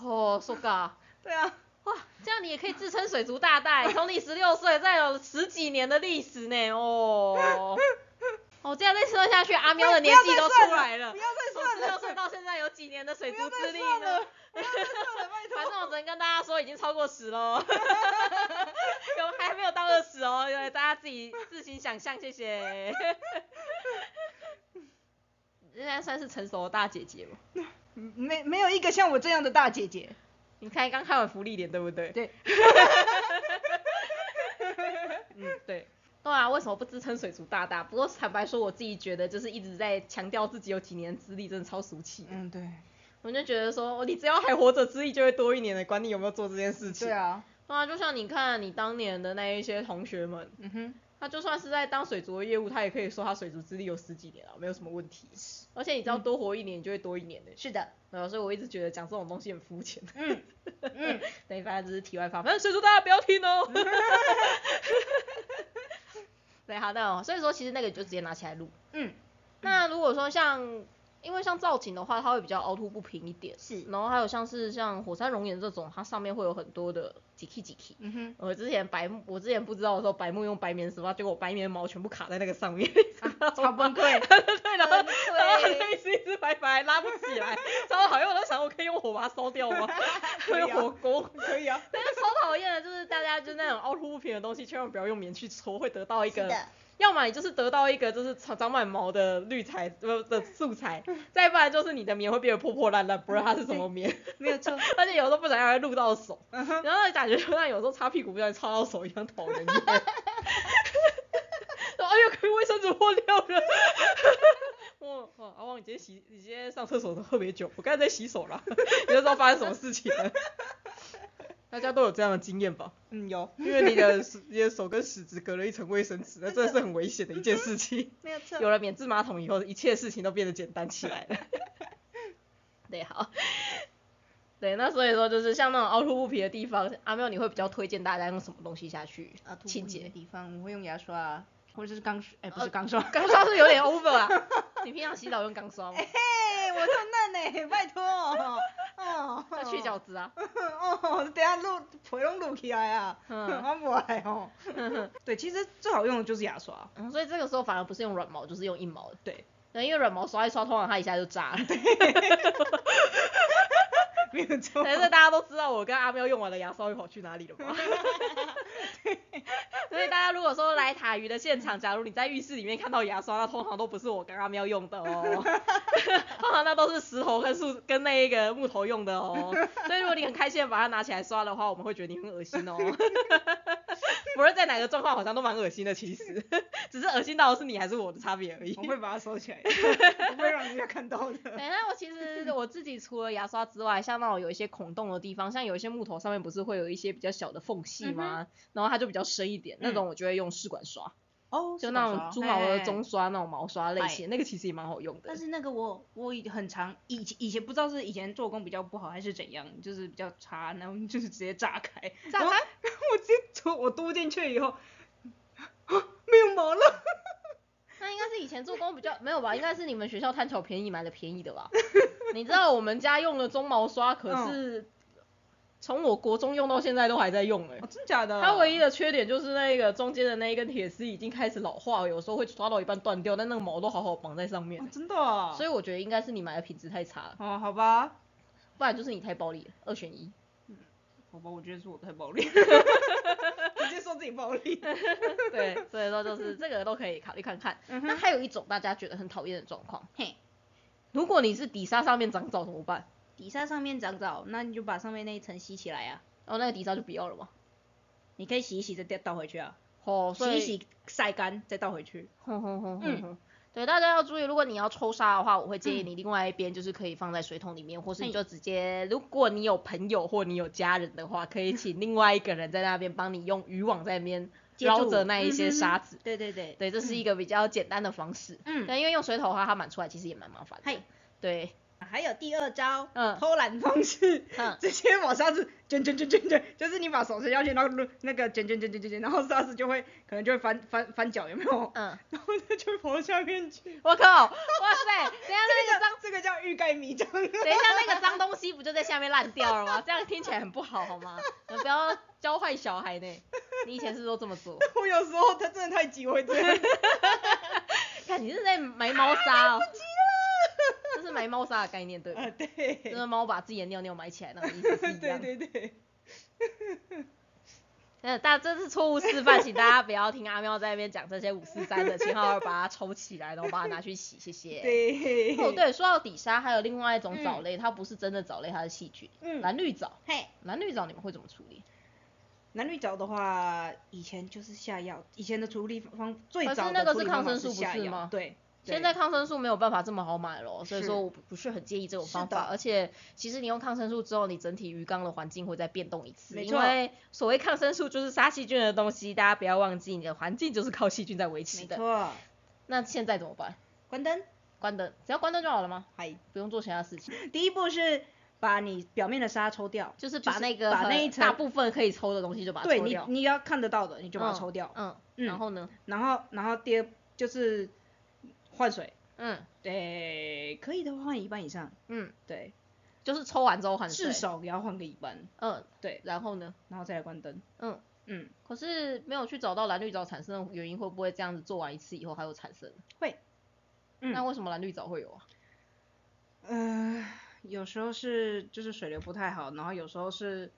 哦，so god。[laughs] 对啊，哇，这样你也可以自称水族大大欸，从你十六岁，再有十几年的历史呢，哦。哦，这样再说下去，阿喵的年纪都出来了不。要再从算了，十六岁到现在有几年的水族资历呢反。正我只能跟大家说，已经超过十喽，[laughs] 有还没有到二十哦，大家自己自行想象，谢谢。现在算是成熟的大姐姐了。没没有一个像我这样的大姐姐。你看刚看完福利脸对不对？对。[laughs] 嗯，对。对啊，为什么不自称水族大大？不过坦白说，我自己觉得就是一直在强调自己有几年资历，真的超俗气。嗯，对。我就觉得说，哦你只要还活着，资历就会多一年的，管你有没有做这件事情。对啊。对啊，就像你看你当年的那一些同学们，嗯哼。他就算是在当水族的业务，他也可以说他水族资历有十几年了，没有什么问题。而且你知道多活一年，你就会多一年的。是的。对啊，所以我一直觉得讲这种东西很肤浅。嗯。嗯。对，[laughs] 反正只是题外话，反正水族大家不要听哦。[laughs] 对，好的哦。所以说其实那个就直接拿起来录。嗯。那如果说像，因为像造景的话，它会比较凹凸不平一点。是然后还有像是像火山熔岩这种，它上面会有很多的几 K 几 K。嗯哼。我之前白木，我之前不知道的时候，白木用白棉丝袜，结果我白棉毛全部卡在那个上面，[laughs] 超崩溃。对，然后然后那一只一只白白拉不起来，超讨厌。我在想，我可以用火把它烧掉吗？[laughs] 可以火锅。可以啊。但是超讨厌的，就是大家就那种凹凸不平的东西，千万不要用棉去搓，会得到一个，要么你就是得到一个就是长长满毛的绿材呃的素材，再不然就是你的棉会变得破破烂烂，不知道它是什么棉。没有错。而且有时候不小心还会录到手。然后感觉就像有时候擦屁股不小心擦到手一样讨人厌。[laughs] 说哎呦，可以卫生纸破掉了。哇哇，阿旺，你今天洗，你今天上厕所都特别久，我刚才在洗手啦，你就知道发生什么事情了。大家都有这样的经验吧？嗯，有。因为你的 [laughs] 你的手跟屎只隔了一层卫生纸，那真的是很危险的一件事情。[laughs] 没有错。有了免治马桶以后，一切事情都变得简单起来了。[laughs] 对，好。对，那所以说就是像那种凹凸不平的地方，阿妙你会比较推荐大家用什么东西下去清不平的？地方我会用牙刷啊，或者是钢刷，哎，不是钢刷。钢刷是有点 over 啊。你平常洗澡用钢刷吗？嘿，我这么嫩呢，拜托。哦。要去角质啊。[laughs] 哦，等下录皮拢录起来啊。嗯我不爱哦。对，其实最好用的就是牙刷。嗯，所以这个时候反而不是用软毛，就是用硬毛的。对。对，因为软毛刷一刷，通常它一下就炸了。[laughs] [laughs] [laughs] 没有错。但是大家都知道我跟阿喵用完的牙刷会跑去哪里了吧？[laughs] 所以大家如果说来塔鱼的现场，假如你在浴室里面看到牙刷，那通常都不是我跟阿喵用的哦，[laughs] 通常那都是石头跟树跟那一个木头用的哦。所以如果你很开心的把它拿起来刷的话，我们会觉得你很恶心哦。不论在哪个状况，好像都蛮恶心的，其实只是恶心到的是你还是我的差别而已。我会把它收起来，不会让人家看到的。对，那我其实我自己除了牙刷之外，像那种有一些孔洞的地方，像有一些木头上面不是会有一些比较小的缝隙吗？然后它就比较深一点，那种我就会用试管刷，哦，就那种猪毛的中中。刷那种毛刷类型，那个其实也蛮好用的但。是那个我我以很长以前以前不知道是以前做工比较不好还是怎样，就是比较差，然后 [laughs] 就是直接炸开，炸开然后我直接戳我嘟进去以后，啊 [gasps] 没有毛了，那应该是以前做工比较没有吧？[laughs] 应该是你们学校贪小便宜买的便宜的吧？[laughs] 你知道我们家用的鬃毛刷可是从我国中用到现在都还在用哎、哦真假的？它唯一的缺点就是那个中间的那一根铁丝已经开始老化，有时候会刷到一半断掉，但那个毛都好好绑在上面哦。真的啊，所以我觉得应该是你买的品质太差了，哦好吧，不然就是你太暴力了，二选一。好吧，我觉得是我太暴力，[laughs] 说自己暴力。[laughs] 对，所以说就是这个都可以考虑看看。嗯那还有一种大家觉得很讨厌的状况，嘿，如果你是底沙上面长藻怎么办？底沙上面长藻，那你就把上面那一层吸起来啊，哦，那个底沙就不要了嘛。你可以洗一洗再倒倒回去啊，哦，所以洗一洗晒干再倒回去。哼哼哼哼嗯哼。对，大家要注意，如果你要抽沙的话，我会建议你另外一边就是可以放在水桶里面，或是你就直接，如果你有朋友或你有家人的话，可以请另外一个人在那边帮你用渔网在那边捞着那一些沙子。对对对，对，这是一个比较简单的方式。嗯。对，因为用水桶的话，它满出来其实也蛮麻烦的。嘿，对，还有第二招，嗯偷懒方式，嗯 [laughs] 直接把沙子卷卷卷卷卷，就是你把手伸下去，然后那个卷卷卷卷卷卷，然后沙子就会可能就会翻翻翻脚，有没有？嗯，[laughs] 然后它就会跑到下面去。我靠，哇塞，等一下那个脏，这个叫欲盖弥彰。等一下那个脏东西 [laughs] 不就在下面烂掉了吗？这样听起来很不好，好吗？你不要教坏小孩呢。你以前是不是都这么做？我有时候他真的太急，我会这样。看你是在埋猫砂哦，这是埋猫砂的概念对吧？啊，就。是猫把自己的尿尿埋起来那个意思是一对 [laughs] 样的。对对。[laughs] 嗯，大这是错误示范，请大家不要听阿喵在那边讲这些五四三的，请好好把它抽起来，然后把它拿去洗，谢谢。对。哦，对，说到底沙，还有另外一种藻类，它不是真的藻类，它是细菌。嗯蓝绿藻，嘿，蓝绿藻你们会怎么处理？蓝绿藻的话，以前就是下药，以前的处理方最早的那个是处理方法抗生素不下药是吗对。对现在抗生素没有办法这么好买了，所以说我不不是很介意这种方法。而且其实你用抗生素之后，你整体鱼缸的环境会再变动一次，因为所谓抗生素就是杀细菌的东西，大家不要忘记，你的环境就是靠细菌在维持的。没错。那现在怎么办？关灯。关灯，只要关灯就好了吗？还，不用做其他事情，第一步是把你表面的沙抽掉，就是把那个把那一层大部分可以抽的东西就把它抽掉。你要看得到的，你就把它嗯抽掉。嗯，嗯然后呢？然后然后第二就是换水，嗯对，可以的话换一半以上，嗯，对，就是抽完之后换水。至少也要换个一半，嗯，对，然后呢？然后再来关灯。嗯，嗯，可是没有去找到蓝绿藻产生的原因，会不会这样子做完一次以后还有产生？会。嗯那为什么蓝绿藻会有啊？呃，有时候是就是水流不太好，然后有时候是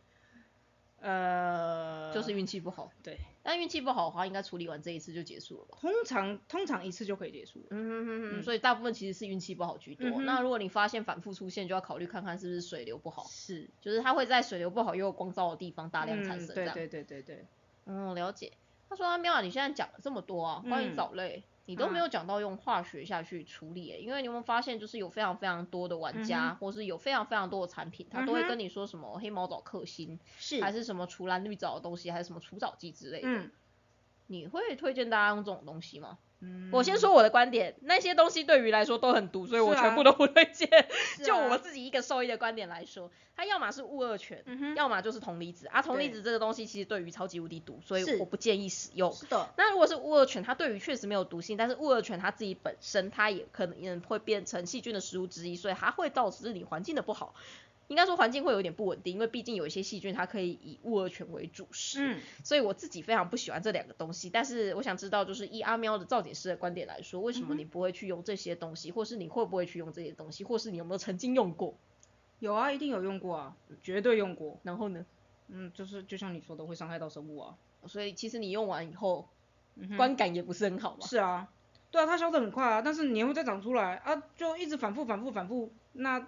呃，就是运气不好。对，但运气不好的话，应该处理完这一次就结束了吧？通常通常一次就可以结束了。嗯哼哼哼，嗯所以大部分其实是运气不好居多。嗯那如果你发现反复出现，就要考虑看看是不是水流不好，是，就是它会在水流不好又有光照的地方大量产生对对对对对。嗯，了解。他说阿喵啊，你现在讲了这么多啊，关于嗯藻类，你都没有讲到用化学下去处理、欸，因为你有没有发现，就是有非常非常多的玩家，嗯或是有非常非常多的产品，他都会跟你说什么黑毛藻克星，是。还是什么除蓝绿藻的东西，还是什么除藻剂之类的。嗯。你会推荐大家用这种东西吗？嗯我先说我的观点，那些东西对鱼来说都很毒，所以我全部都不推荐。啊 [laughs] 就我自己一个兽医的观点来说，它要么是戊二醛，嗯要么就是铜离子啊。铜离子这个东西其实对鱼超级无敌毒，所以我不建议使用。是的，那如果是戊二醛，它对鱼确实没有毒性，但是戊二醛它自己本身它也可能会变成细菌的食物之一，所以它会导致你环境的不好。应该说环境会有点不稳定，因为毕竟有一些细菌它可以以物而全为主食，嗯所以我自己非常不喜欢这两个东西。但是我想知道，就是以阿喵的造景师的观点来说，为什么你不会去用这些东西，或是你会不会去用这些东西，或是你有没有曾经用过？有啊，一定有用过啊，绝对用过。然后呢？嗯，就是就像你说的，会伤害到生物啊。所以其实你用完以后，嗯观感也不是很好嘛。是啊，对啊，它消得很快啊，但是年会再长出来啊，就一直反复反复反复，那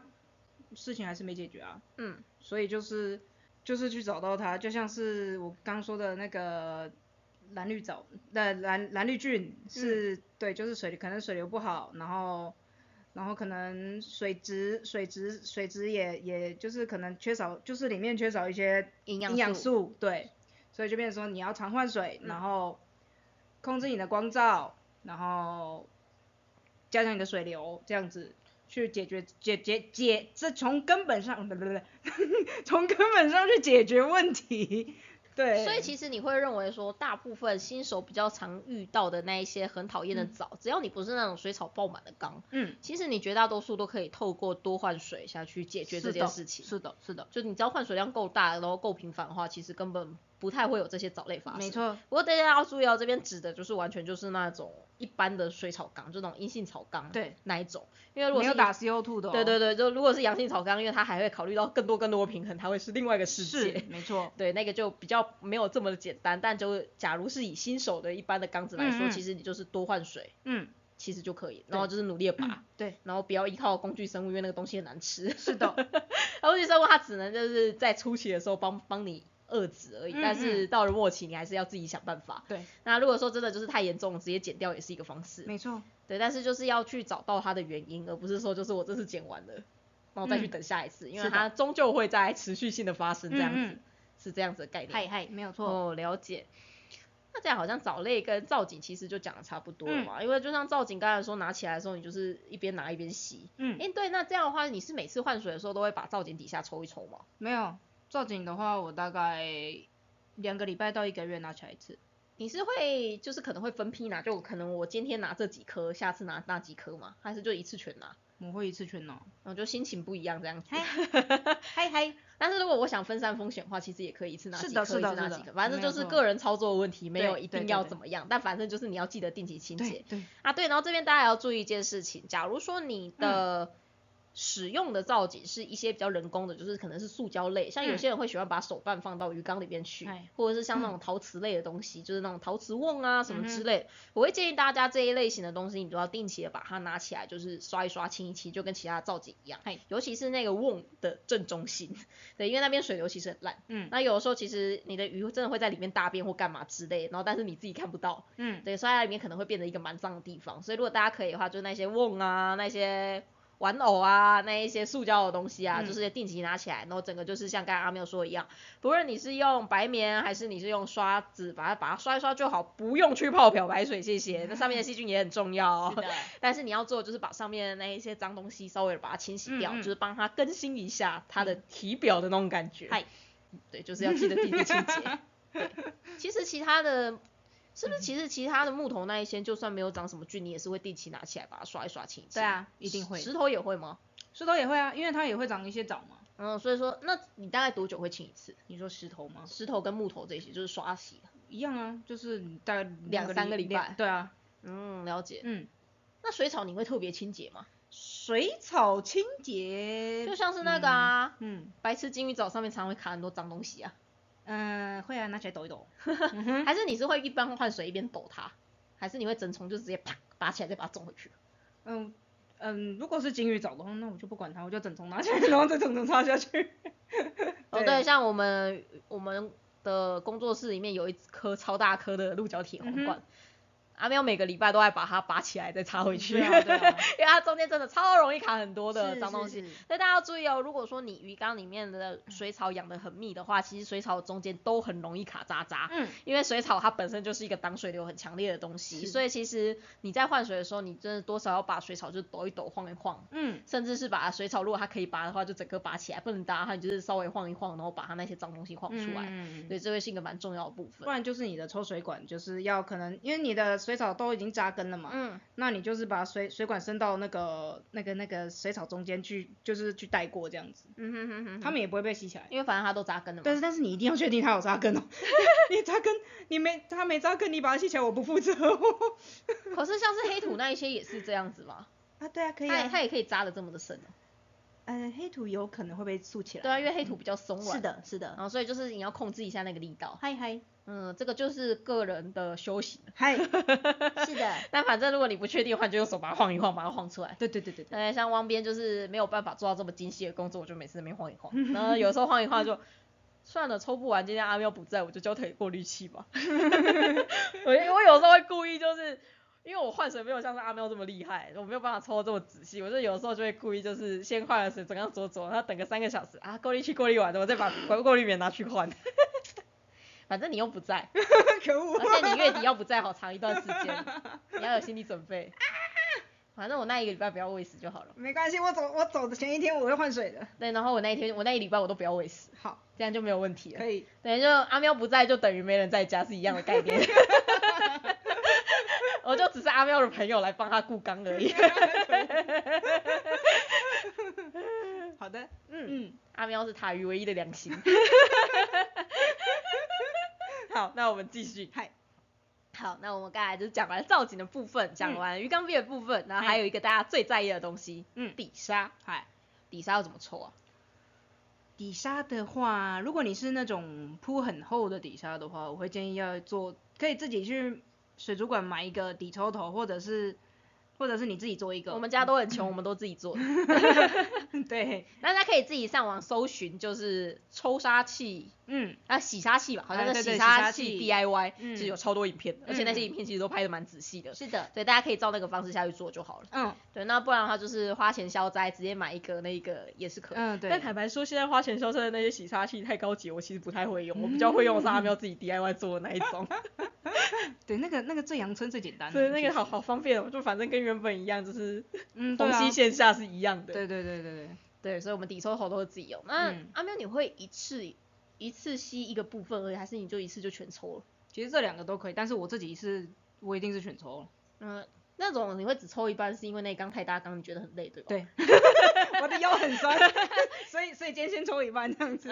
事情还是没解决啊。嗯，所以就是就是去找到它，就像是我刚说的那个蓝绿藻，呃蓝蓝绿菌是、对，就是水可能水流不好，然后然后可能水质水质水质也也就是可能缺少，就是里面缺少一些营养营养素素，对，所以就变成说你要常换水，嗯。然后控制你的光照，然后加强你的水流，这样子去解决解解解，这从根本上不不不，从根本上去解决问题。对，所以其实你会认为说，大部分新手比较常遇到的那一些很讨厌的藻，只要你不是那种水草爆满的缸，嗯，其实你绝大多数都可以透过多换水下去解决这件事情。是的，是的，就你只要换水量够大，然后够频繁的话，其实根本不太会有这些藻类发生。没。错，不过大家要注意哦，这边指的就是完全就是那种一般的水草缸，就那种阴性草缸，对，那一种。因为如果是没有打 CO2 的、哦，对对对，就如果是阳性草缸，因为它还会考虑到更多更多的平衡，它会是另外一个世界。是没错，对，那个就比较没有这么的简单，但就假如是以新手的一般的缸子来说，嗯嗯其实你就是多换水，嗯，其实就可以，然后就是努力的拔，对，然后不要依靠工具生物，因为那个东西很难吃。是的，[laughs] 工具生物它只能就是在初期的时候帮帮你遏制而已，嗯但是到了末期你还是要自己想办法。对，那如果说真的就是太严重，直接剪掉也是一个方式。没错，对，但是就是要去找到它的原因，而不是说就是我这次剪完了，然后再去嗯等下一次，因为它终究会在持续性的发生这样子，是这样子的概念。嗨嗨，没有错，哦，了解。那这样好像藻类跟造景其实就讲的差不多了嗯嘛，因为就像造景刚才说拿起来的时候，你就是一边拿一边洗。嗯，诶，对，那这样的话，你是每次换水的时候都会把造景底下抽一抽吗？没有造景的话，我大概两个礼拜到一个月拿起来一次。你是会就是可能会分批拿，就可能我今天拿这几颗，下次拿那几颗吗？还是就一次全拿？我会一次全拿。然后就心情不一样这样子。嗨 [laughs] 嗨，但是如果我想分散风险的话，其实也可以一次拿是几颗，一次拿几颗，反正就是个人操作的问题，没有一定要怎么样，但反正就是你要记得定期清洁对对，啊。对，然后这边大家要注意一件事情，假如说你嗯的使用的造景是一些比较人工的，就是可能是塑胶类，像有嗯些人会喜欢把手办放到鱼缸里面去哎，或者是像那种陶瓷类的东西，就是那种陶瓷瓮啊什么之类的，我会建议大家这一类型的东西，你都要定期的把它拿起来，就是刷一刷、清一清，就跟其他的造景一样嗨。尤其是那个瓮的正中心，对，因为那边水流其实很烂。嗯那有的时候其实你的鱼真的会在里面大便或干嘛之类，然后但是你自己看不到，嗯，对，所以它里面可能会变成一个蛮脏的地方。所以如果大家可以的话，就是那些瓮啊、那些玩偶啊、那一些塑胶的东西啊，嗯就是定期拿起来，然后整个就是像刚才阿妙说的一样，不论你是用白棉还是你是用刷子把它把它刷一刷就好，不用去泡漂白水，谢谢。那上面的细菌也很重要哦。是，但是你要做的就是把上面的那一些脏东西稍微把它清洗掉，嗯嗯就是帮它更新一下它的体表的那种感觉。嗨对，就是要记得定期清洁。[laughs] 对，其实其他的，是不是其实其他的木头那一些，就算没有长什么菌，你也是会定期拿起来把它刷一刷清一清。对啊，一定会。石头也会吗？石头也会啊，因为它也会长一些藻嘛。嗯，所以说，那你大概多久会清一次？你说石头吗？石头跟木头这些就是刷洗。一样啊，就是你大概两三个礼拜对啊，嗯，了解。嗯，那水草你会特别清洁吗？水草清洁就像是那个啊，嗯白痴金鱼藻上面常会卡很多脏东西啊。嗯、呃会啊，拿起来抖一抖。还是你是会一边换水一边抖它，还是你会整虫就直接啪拔起来再把它种回去？嗯嗯，如果是金鱼藻的话，那我就不管它，我就整虫拿起来，然后再整虫插下去。哦，[laughs] 对，像我们我们的工作室里面有一颗超大颗的鹿角铁皇冠，阿喵每个礼拜都爱把它拔起来再插回去，[laughs] 因为它中间真的超容易卡很多的脏东西。所以大家要注意哦，如果说你鱼缸里面的水草养得很密的话，其实水草中间都很容易卡渣渣。嗯，因为水草它本身就是一个挡水流很强烈的东西，所以其实你在换水的时候，你真的多少要把水草就抖一抖、晃一晃，嗯，甚至是把水草如果它可以拔的话，就整个拔起来；不能拔的话，你就是稍微晃一晃，然后把它那些脏东西晃出来。嗯对，这会是一个蛮重要的部分。不然就是你的抽水管，就是要可能因为你的水草都已经扎根了嘛，嗯，那你就是把水水管伸到那个那个那个水草中间去，就是去带过这样子，嗯哼哼哼，它们也不会被吸起来。因为反正它都扎根了嘛。但是但是你一定要确定它有扎根哦 [laughs] [laughs] 你扎根你没它没扎根，你把它吸起来我不负责哦。可是像是黑土那一些也是这样子嘛，[laughs] 啊，对啊，可以它。它也可以扎的这么的深哦。呃，黑土有可能会被竖起来。对啊，因为黑土比较松软。是。的，是的然。后所以就是你要控制一下那个力道。嗨嗨嗯，这个就是个人的修行。嗨，[laughs] 是的。[laughs] 但反正如果你不确定的话，你就用手把它晃一晃，把它晃出来。对对对对对。呃，像汪边就是没有办法做到这么精细的工作，我就每次在那边晃一晃，[laughs] 然后有时候晃一晃就算了，抽不完，今天阿喵不在，我就交腿过滤器吧。我我有时候会故意就是。因为我换水没有像是阿喵这么厉害，我没有办法抽的这么仔细，我就有时候就会故意就是先换了水，整个走走，然后等个三个小时啊，过滤器过滤完了，我再把过 [coughs] 过滤棉拿去换。反正你又不在，[laughs] 可恶。而且你月底要不在好长一段时间，你要有心理准备。反正我那一个礼拜不要喂食就好了。没关系，我走我走的前一天我会换水的。对，然后我那一天我那一礼拜我都不要喂食，好，这样就没有问题了。可以。等于就阿喵不在，就等于没人在家是一样的概念。[laughs] [laughs] 我就只是阿喵的朋友来帮他顾缸而已。好的。嗯，嗯。阿喵是塔鱼唯一的良心。好，那我们继续。嗨。好，那我们刚才就是讲完造景的部分，讲完鱼缸壁的部分，然后还有一个大家最在意的东西，嗯底沙。嗨。底沙要怎么抽啊？底沙的话，如果你是那种铺很厚的底沙的话，我会建议要做，可以自己去水族馆买一个底抽头，或者是，或者是你自己做一个。我们家都很穷，[laughs] 我们都自己做的。对，[laughs] 大家可以自己上网搜寻，就是抽沙器嗯，啊洗沙器吧，好像是洗洗沙沙器器 DIY，嗯其实有超多影片的，而且那些嗯影片其实都拍的蛮仔细的，是的，对，大家可以照那个方式下去做就好了。嗯对，那不然的话就是花钱消灾，直接买一个那个也是可以。嗯对但坦白说，现在花钱消灾的那些洗沙器太高级，我其实不太会用，我比较会用的是阿喵自己 DIY 做的那一种。[laughs] 对，那个那个最阳春最简单的，对，那个好，好方便哦，就反正跟原本一样，就是嗯，[laughs] 东西线下是一样的。对对对对对，对，所以我们底抽头都是自己用。那、嗯阿喵，你会一次一次吸一个部分而已，还是你就一次就全抽了？其实这两个都可以，但是我自己是，我一定是全抽了。嗯，那种你会只抽一半，是因为那缸太大缸，你觉得很累，对吧？对，[laughs] [laughs] 我的腰很酸，[laughs] 所以所以今天先抽一半这样子。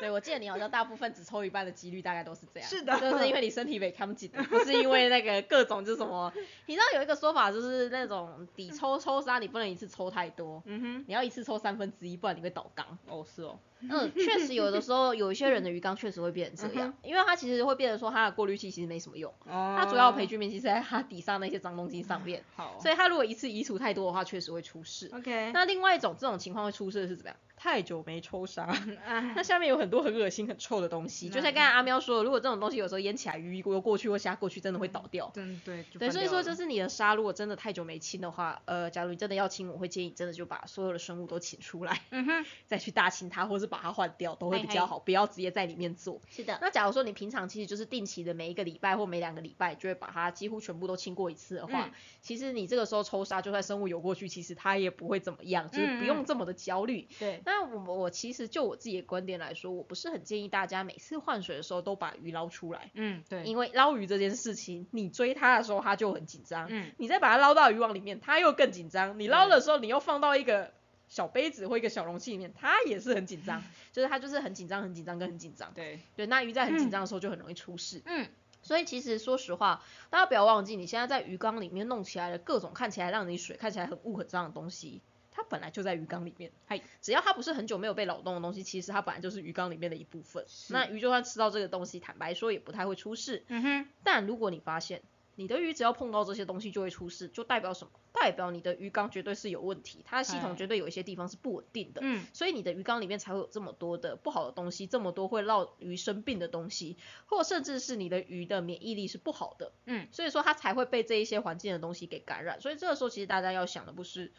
对，我记得你好像大部分只抽一半的几率大概都是这样。是的就是因为你身体被扛紧的，不是因为那个各种就是什么，[laughs] 你知道有一个说法就是那种底抽抽沙你不能一次抽太多，嗯哼你要一次抽三分之一，不然你会倒缸。哦是哦，嗯，确实有的时候有一些人的鱼缸确实会变成这样，因为它其实会变成说它的过滤器其实没什么用，哦，它主要培菌面积是在它底上那些脏东西上面，好，所以它如果一次移除太多的话，确实会出事。OK，那另外一种这种情况会出事的是怎么样？太久没抽沙，啊那下面有很多很恶心、很臭的东西，就像刚才阿喵说的，如果这种东西有时候淹起来，鱼游过去或虾过去，真的会倒掉。真对，就对，翻掉了所以说就是你的沙如果真的太久没清的话，呃，假如你真的要清，我会建议真的就把所有的生物都请出来，嗯哼，再去大清它，或是把它换掉，都会比嘿嘿较好，不要直接在里面做。是的，那假如说你平常其实就是定期的每一个礼拜或每两个礼拜就会把它几乎全部都清过一次的话，嗯其实你这个时候抽沙，就算生物游过去，其实它也不会怎么样，就是不用这么的焦虑。对，那我我其实就我自己的观点来说，我不是很建议大家每次换水的时候都把鱼捞出来，嗯对，因为捞鱼这件事情，你追它的时候它就很紧张，嗯。你再把它捞到渔网里面，它又更紧张，你捞的时候你又放到一个小杯子或一个小容器里面，它也是很紧张，[laughs] 就是它就是很紧张、很紧张跟很紧张。对，对，那鱼在很紧张的时候就很容易出事。嗯。所以其实说实话，大家不要忘记，你现在在鱼缸里面弄起来的各种看起来让你水看起来很雾很脏的东西，它本来就在鱼缸里面。嗨，只要它不是很久没有被扰动的东西，其实它本来就是鱼缸里面的一部分。那鱼就算吃到这个东西，坦白说也不太会出事。嗯哼，但如果你发现你的鱼只要碰到这些东西就会出事，就代表什么？代表你的鱼缸绝对是有问题，它的系统哎绝对有一些地方是不稳定的。嗯所以你的鱼缸里面才会有这么多的不好的东西，这么多会让鱼生病的东西，或甚至是你的鱼的免疫力是不好的，嗯，所以说它才会被这一些环境的东西给感染。所以这个时候其实大家要想的不是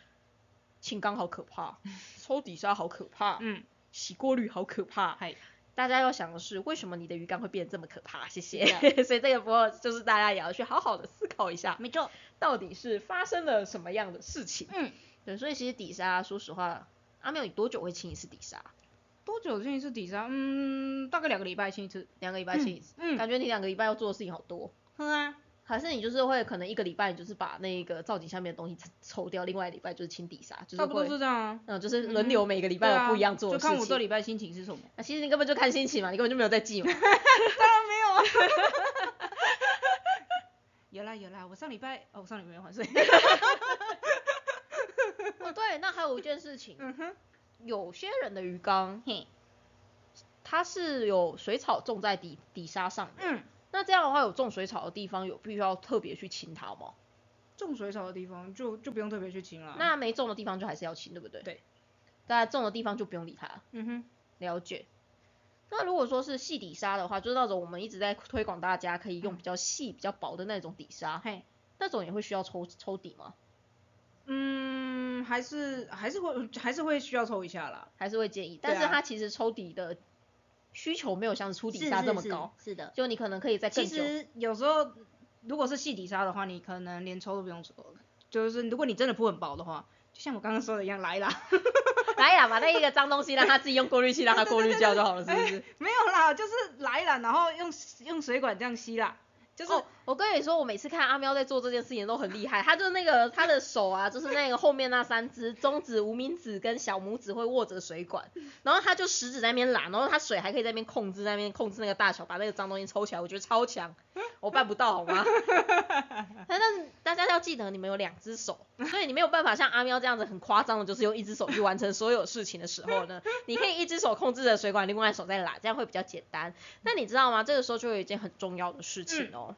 清缸好可怕，抽底沙好可怕，嗯，洗过滤好可怕，嗨，大家要想的是为什么你的鱼缸会变得这么可怕？谢谢。是 [laughs] 所以这个不过就是大家也要去好好的思考一下，没错，到底是发生了什么样的事情。嗯，对，所以其实底沙，说实话，阿妙你多久会清一次底沙？多久清一次底沙？嗯，大概两个礼拜清一次。两个礼拜清一次，嗯，感觉你两个礼拜要做的事情好多。哼啊，还是你就是会可能一个礼拜你就是把那个造景下面的东西抽掉，另外一个礼拜就是清底沙，就是差不多会是这样啊。嗯，就是轮流每个礼拜有不一样做的就事情。看我这礼拜心情是什么。啊，其实你根本就看心情嘛，你根本就没有在记嘛。当然没有啊。有啦有啦，我上礼拜哦，我上礼拜没有还税。哦，对，那还有一件事情，[laughs] 嗯哼，有些人的鱼缸嘿，它是有水草种在底底沙上的，嗯，那这样的话有种水草的地方有必须要特别去清它吗？种水草的地方就就不用特别去清了。那没种的地方就还是要清，对不对？对。大家种的地方就不用理它，嗯哼，了解。那如果说是细底沙的话，就是那种我们一直在推广大家可以用比较细、比较薄的那种底沙，嘿，那种也会需要抽抽底吗？嗯，还是还是会还是会需要抽一下啦。还是会建议？但是它其实抽底的需求没有像是出底沙这么高，是的。就你可能可以在更久。其实有时候如果是细底沙的话，你可能连抽都不用抽。就是如果你真的铺很薄的话，就像我刚刚说的一样，来啦。[laughs] 来啦，把那一个脏东西让它自己用过滤器让它过滤掉就好了，是不是？没有啦，就是来啦，然后用用水管这样吸啦。就是、哦，我跟你说，我每次看阿喵在做这件事情都很厉害，他就那个他的手啊，就是那个后面那三只中指、无名指跟小拇指会握着水管，然后他就食指在那边拉，然后他水还可以在那边控制，在那边控制那个大小，把那个脏东西抽起来，我觉得超强，我办不到好吗？[laughs] 但但是大家要记得，你们有两只手，所以你没有办法像阿喵这样子很夸张的，就是用一只手去完成所有事情的时候呢，你可以一只手控制着水管，另外一手在拉，这样会比较简单。那你知道吗？这个时候就有一件很重要的事情哦。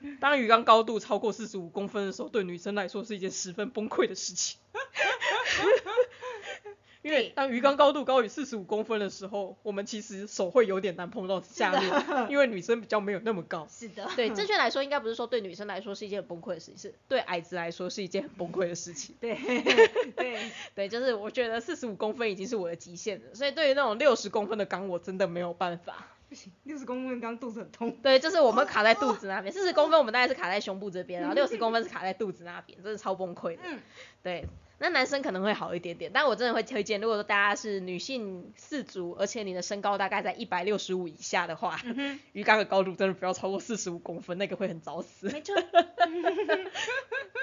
[laughs] 当鱼缸高度超过四十五公分的时候，对女生来说是一件十分崩溃的事情。[laughs] 因为当鱼缸高度高于四十五公分的时候，我们其实手会有点难碰到下面，因为女生比较没有那么高。[laughs] 是的，对，正确来说应该不是说对女生来说是一件很崩溃的事情，是对矮子来说是一件很崩溃的事情。对对对，就是我觉得四十五公分已经是我的极限了，所以对于那种六十公分的缸，我真的没有办法。六十公分刚肚子很痛。对，就是我们卡在肚子那边，四十公分我们大概是卡在胸部这边，然后六十公分是卡在肚子那边，真的超崩溃的。嗯，对，那男生可能会好一点点，但我真的会推荐，如果说大家是女性四足，而且你的身高大概在一百六十五以下的话，鱼缸的高度真的不要超过四十五公分，那个会很早死。没错。[laughs]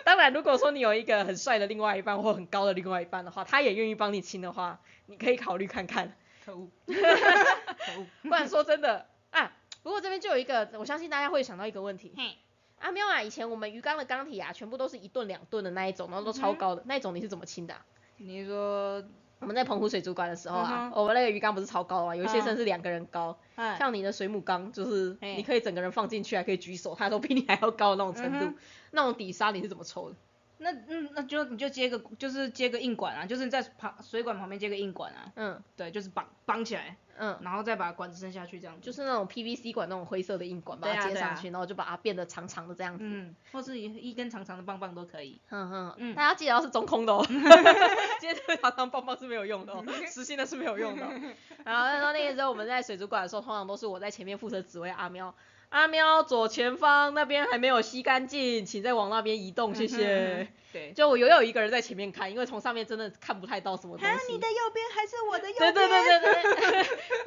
当然，如果说你有一个很帅的另外一半或很高的另外一半的话，他也愿意帮你亲的话，你可以考虑看看。[laughs] 可恶。不然说真的啊，不过这边就有一个，我相信大家会想到一个问题。阿喵啊，以前我们鱼缸的缸体啊，全部都是一吨两吨的那一种，然后都超高的，那一种你是怎么清的？你说我们在澎湖水族馆的时候啊，我们那个鱼缸不是超高啊，有一些甚至两个人高，像你的水母缸，就是你可以整个人放进去，还可以举手，它都比你还要高的那种程度。那种底沙你是怎么抽的？那嗯，那就你就接个，就是接个硬管啊，就是在旁水管旁边接个硬管啊。嗯，对，就是绑绑起来。嗯，然后再把管子伸下去，这样就是那种 PVC 管那种灰色的硬管，把它接上去，然后就把它变得长长的这样子。嗯，或是一一根长长的棒棒都可以。嗯哼，嗯，大家记得要是中空的哦，接着长长棒棒是没有用的哦，[laughs] 实心的是没有用的。然后他说那个时候我们在水族馆的时候，通常都是我在前面负责指挥阿喵。阿喵，左前方那边还没有吸干净，请再往那边移动，谢谢。对，就我有有一个人在前面看，因为从上面真的看不太到什么东西。你的右边还是我的右边？对对对对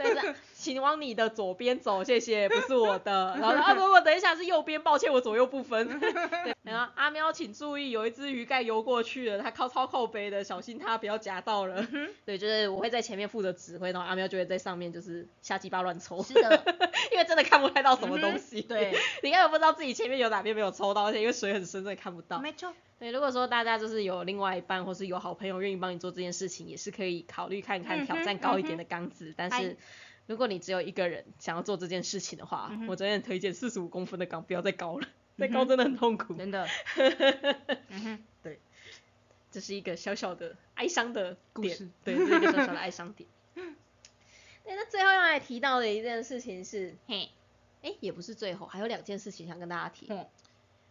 对。对是，[laughs] 请往你的左边走，谢谢，不是我的。然后啊不不，等一下是右边，抱歉，我左右不分。[laughs] 对，然后阿喵，请注意，有一只鱼盖游过去了，它靠超靠背的，小心它不要夹到了。对，就是我会在前面负责指挥，然后阿喵就会在上面就是瞎鸡巴乱抽。是的，[laughs] 因为真的看不太到什么东西。对，[laughs] 你根本不知道自己前面有哪边没有抽到，而且因为水很深，真的看不到。没错。对，如果说大家就是有另外一半，或是有好朋友愿意帮你做这件事情，也是可以考虑看看挑战高一点的缸子。但是如果你只有一个人想要做这件事情的话，我真的推荐四十五公分的缸，不要再高了，再高真的很痛苦。真的。[laughs] 对，这是一个小小的哀伤的故事。对，这是一个小小的哀伤点。[laughs] 对，那最后要来提到的一件事情是，嘿。哎，也不是最后，还有两件事情想跟大家提。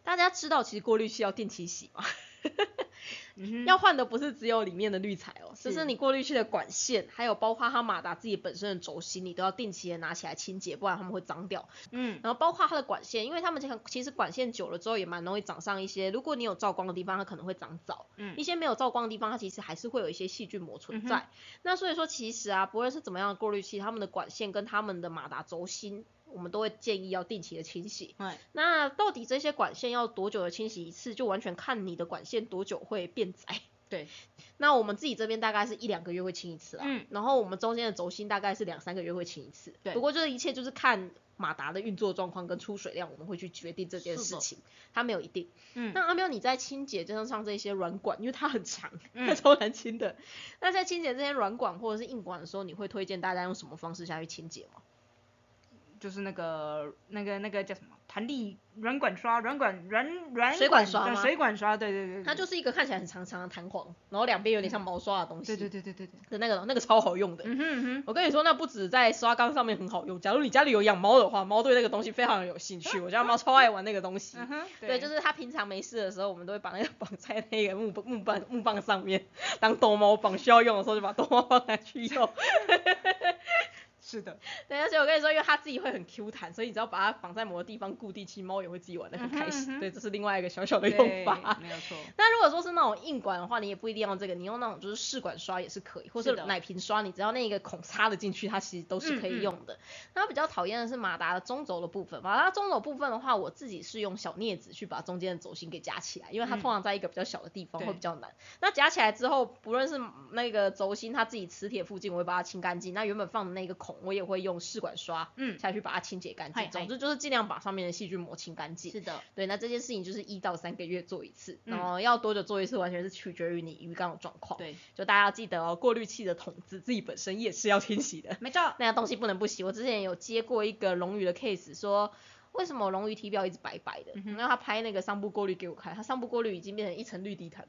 大家知道其实过滤器要定期洗吗？[laughs] 要换的不是只有里面的滤材哦，就是你过滤器的管线，还有包括它马达自己本身的轴心，你都要定期的拿起来清洁，不然它们会脏掉。嗯，然后包括它的管线，因为它们其实管线久了之后也蛮容易长上一些，如果你有照光的地方，它可能会长藻。嗯，一些没有照光的地方，它其实还是会有一些细菌膜存在。那所以说其实啊，不论是怎么样的过滤器，它们的管线跟它们的马达轴心。我们都会建议要定期的清洗。那到底这些管线要多久的清洗一次，就完全看你的管线多久会变窄。对。[laughs] 那我们自己这边大概是一两个月会清一次啦。嗯。然后我们中间的轴心大概是两三个月会清一次。对。不过这一切就是看马达的运作状况跟出水量，我们会去决定这件事情。它没有一定。嗯。那阿喵你在清洁就像这些软管，因为它很长，[laughs] 它超难清的。那在清洁这些软管或者是硬管的时候，你会推荐大家用什么方式下去清洁吗？就是那个那个那个叫什么弹力软管刷，软管软软水管刷吗？水管刷，对对对。它就是一个看起来很长长的弹簧，然后两边有点像毛刷的东西。对对对对对对。的那个那个超好用的。嗯哼哼。我跟你说，那不止在刷缸上面很好用，假如你家里有养猫的话，猫对那个东西非常有兴趣。我家猫超爱玩那个东西。嗯哼。对，就是它平常没事的时候，我们都会把那个绑在那个木木棒木棒上面，当逗猫棒，需要用的时候就把逗猫棒拿去用。是的，[laughs] 对，而且我跟你说，因为它自己会很 Q 弹，所以你只要把它绑在某个地方固定，其实猫也会自己玩的很开心。对，这是另外一个小小的用法。没有错。[laughs] 那如果说是那种硬管的话，你也不一定用这个，你用那种就是试管刷也是可以，或是奶瓶刷，你只要那个孔插的进去，它其实都是可以用的。那比较讨厌的是马达的中轴的部分，马达中轴部分的话，我自己是用小镊子去把中间的轴心给夹起来，因为它通常在一个比较小的地方会比较难。那夹起来之后，不论是那个轴心它自己磁铁附近，我会把它清干净。那原本放的那个孔，我也会用。试管刷，嗯，下去把它清洁干净。总之就是尽量把上面的细菌膜清干净。是的，对，那这件事情就是一到三个月做一次，然后要多久做一次，完全是取决于你鱼缸的状况。对，就大家要记得哦，过滤器的桶子自己本身也是要清洗的。没错，[laughs] 那东西不能不洗。我之前有接过一个龙鱼的 case，说为什么龙鱼体表一直白白的？然后他拍那个上部过滤给我看，他上部过滤已经变成一层绿地毯，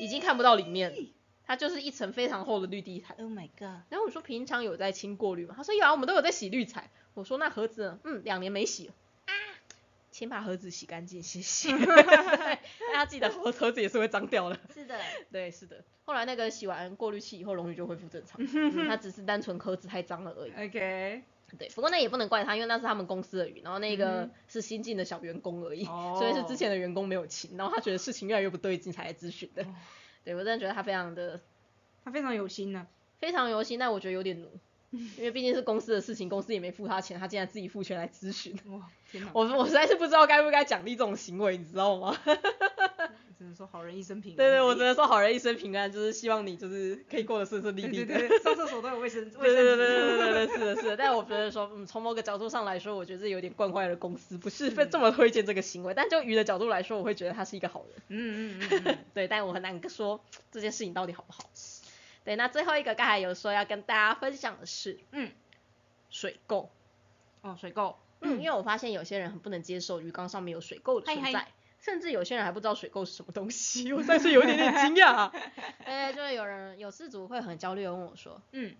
已经看不到里面。它就是一层非常厚的绿地毯。Oh my god！然后我说平常有在清过滤吗？他说有啊，我们都有在洗滤材。我说那盒子呢？嗯，两年没洗了。啊，请把盒子洗干净，[laughs] 谢谢。对大家记得盒盒子也是会脏掉的。是的，对，是的。后来那个洗完过滤器以后，溶鱼就恢复正常。[laughs] 嗯，它只是单纯壳子太脏了而已。OK，对，不过那也不能怪他，因为那是他们公司的鱼，然后那个嗯是新进的小员工而已，哦所以是之前的员工没有请，然后他觉得事情越来越不对劲才来咨询的。哦 [laughs] 对我真的觉得他非常的他非常有心呢、非常有心，但我觉得有点奴，因为毕竟是公司的事情，公司也没付他钱，他竟然自己付钱来咨询。哇，天哪！我我实在是不知道该不该奖励这种行为，你知道吗？只能说好人一生平安。对对，我只能说好人一生平安，[laughs] 就是希望你就是可以过得顺顺利利的。对对对，[laughs] 上厕所都有卫生卫生对对对对。对对对，是的，是的。但我觉得说，嗯，从某个角度上来说，我觉得这有点惯坏了公司，不是这么推荐这个行为。但就鱼的角度来说，我会觉得他是一个好人。嗯嗯嗯嗯，对，但我很难说这件事情到底好不好。对，那最后一个刚才有说要跟大家分享的是嗯，水垢。哦，水垢。嗯，因为我发现有些人很不能接受鱼缸上面有水垢的存在，甚至有些人还不知道水垢是什么东西，我算是有一点点惊讶。[laughs] 哎，就是有人有事主会很焦虑的问我说，嗯，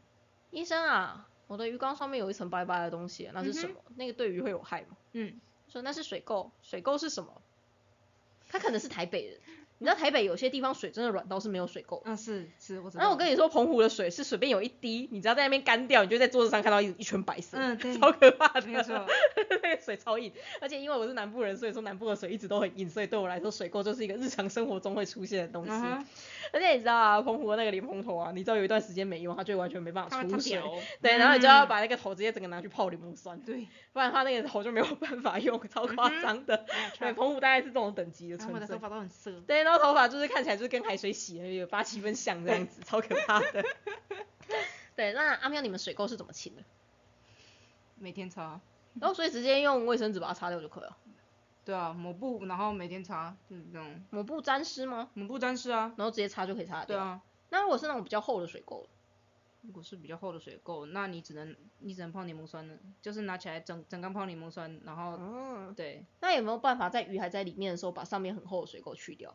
医生啊，我的鱼缸上面有一层白白的东西，那是什么？那个对鱼会有害吗？嗯，说那是水垢，水垢是什么？他可能是台北人，你知道台北有些地方水真的软到是没有水垢的。嗯是是，我知道。然后我跟你说，澎湖的水是随便有一滴，你只要在那边干掉，你就在桌子上看到一一圈白色，嗯对超可怕的，没错，[laughs] 那个水超硬，而且因为我是南部人，所以说南部的水一直都很硬，所以对我来说水垢就是一个日常生活中会出现的东西。而且你知道啊，澎湖的那个莲蓬头啊，你知道有一段时间没用，它就完全没办法出水。对，然后你就要嗯把那个头直接整个拿去泡柠檬酸，对，不然它那个头就没有办法用，超夸张的。对，澎湖大概是这种等级的存在然后我的头。发都很色。对，然后头发就是看起来就是跟海水洗了有八七分像这样子，超可怕的。[laughs] 对，那阿喵，你们水垢是怎么清的？每天擦。然后所以直接用卫生纸把它擦掉就可以了。对啊，抹布，然后每天擦，就是这种抹布沾湿吗？抹布沾湿啊。然后直接擦就可以擦得掉。对啊，那如果是那种比较厚的水垢，如果是比较厚的水垢，那你只能你只能泡柠檬酸了，就是拿起来整整缸泡柠檬酸，然后嗯，对，那有没有办法在鱼还在里面的时候把上面很厚的水垢去掉？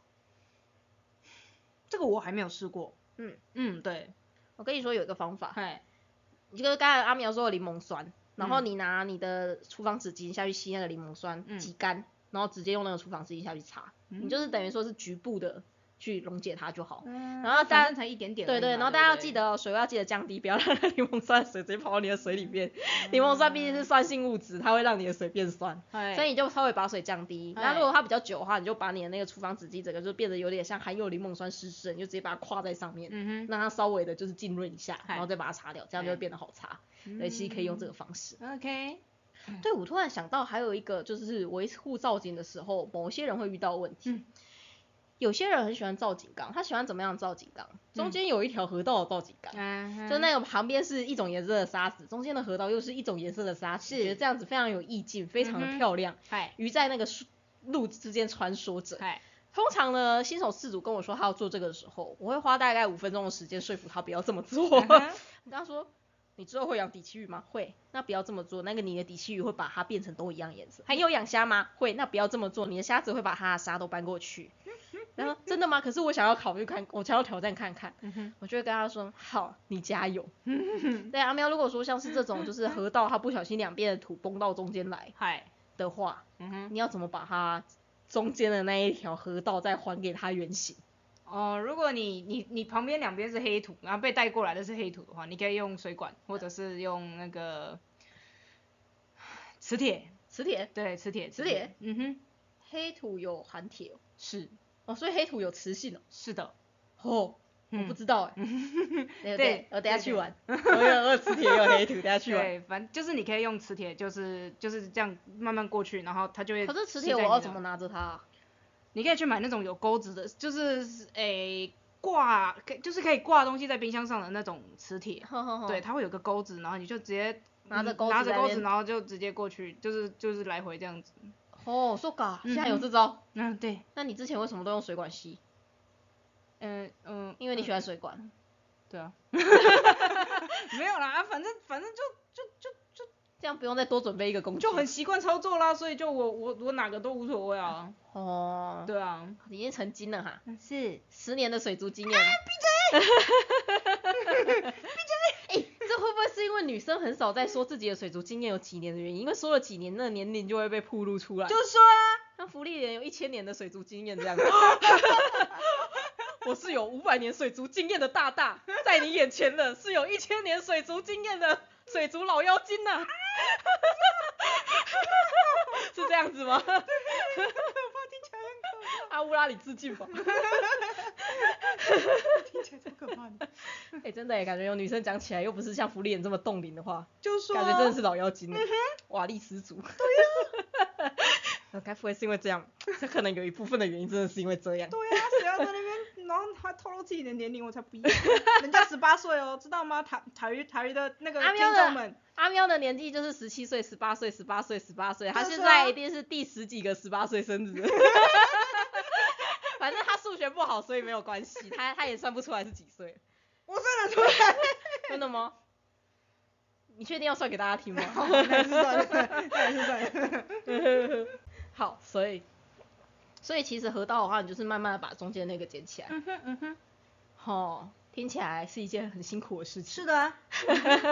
这个我还没有试过。嗯嗯，对，我跟你说有一个方法，嗨，你就是刚才阿苗说的柠檬酸，然后嗯你拿你的厨房纸巾下去吸那个柠檬酸，嗯挤干，然后直接用那个厨房纸巾下去擦，你就是等于说是局部的去溶解它就好。嗯然后大家才一点点。对对，然后大家要记得，哦，水要记得降低，不要让那个柠檬酸水直接跑到你的水里面。嗯柠檬酸毕竟是酸性物质，它会让你的水变酸，嗨所以你就稍微把水降低。哎那如果它比较久的话，你就把你的那个厨房纸巾整个就变得有点像含有柠檬酸湿湿的，你就直接把它跨在上面，嗯哼，让它稍微的就是浸润一下，然后再把它擦掉，这样就会变得好擦。所以，其实可以用这个方式。OK，对，我突然想到还有一个就是维护造景的时候，某些人会遇到问题。嗯有些人很喜欢造景缸，他喜欢怎么样造景缸？中间有一条河道的造景缸，嗯就那个旁边是一种颜色的沙子，中间的河道又是一种颜色的沙子，是觉得这样子非常有意境，非常的漂亮。嗨鱼在那个树路之间穿梭着。嗨，通常呢，新手事主跟我说他要做这个的时候，我会花大概五分钟的时间说服他不要这么做。嗯 [laughs] 哼我跟他说，你之后会养底栖鱼吗？会，那不要这么做。那个你的底栖鱼会把它变成都一样颜色。还有养虾吗？会，那不要这么做。你的虾子会把它的沙都搬过去。然后真的吗？可是我想要考虑看，我想要挑战看看。嗯哼我就会跟他说，好，你加油。[laughs] 对阿喵，如果说像是这种就是河道，它不小心两边的土崩到中间来嗨，的话，嗯哼，你要怎么把它中间的那一条河道再还给它原形？哦，如果你你你旁边两边是黑土，然后被带过来的是黑土的话，你可以用水管，或者是用那个磁铁，磁铁，对，磁铁，磁铁，嗯哼，黑土有含铁哦，是哦，所以黑土有磁性哦。是的，哦，我不嗯知道哎。[laughs] 对我等下去玩。[laughs] 我有我有磁铁，也有黑土，等下去玩。对，反正就是你可以用磁铁，就是就是这样慢慢过去，然后它就会。可是磁铁我要怎么？拿着它啊？你可以去买那种有钩子的，就是诶挂，可就是可以挂东西在冰箱上的那种磁铁。呵呵呵对，，它会有个钩子，然后你就直接嗯拿着钩子拿着钩子，然后就直接过去，就是就是来回这样子。哦，说嘎，嗯现在有这招。嗯，对，那你之前为什么都用水管吸？嗯嗯，因为你喜欢水管。对啊，[laughs] 没有啦，啊反正反正就这样不用再多准备一个工具。就很习惯操作啦，所以就我我我哪个都无所谓啊。哦，对啊，已经成精了哈，是十年的水族经验。啊，闭嘴！[laughs] 闭嘴哎、这会不会是因为女生很少在说自己的水族经验有几年的原因？因为说了几年，那个年龄就会被暴露出来。就说啊，像福利人有一千年的水族经验这样子。[laughs] [laughs] 我是有五百年水族经验的大大，在你眼前的是有一千年水族经验的水族老妖精呐、[laughs] 是这样子吗？可怕，听起来很可阿乌拉里致敬吧。怕，听起来超可怕的。[laughs] 哎、真的耶，感觉有女生讲起来又不是像福利人这么冻龄的话，就说、啊，感觉真的是老妖精了，瓦力十足。对呀、啊。[laughs] 该不会是因为这样？这可能有一部分的原因真的是因为这样。对啊，谁要在那边，然后还透露自己的年龄，我才不要。[laughs] 人家十八岁哦，知道吗？台台语台语的那个听阿喵的众们，阿喵的年纪就是十七岁、十八岁、十八岁、十八岁，他现在一定是第十几个十八岁生日。[laughs] 反正他数学不好，所以没有关系，他他也算不出来是几岁。我算得出来。真的吗？你确定要算给大家听吗？好，那是算了，那是算了。[laughs] 好，所以所以其实河道的话，你就是慢慢的把中间那个捡起来。嗯哼嗯哼，吼，听起来是一件很辛苦的事情。是的啊，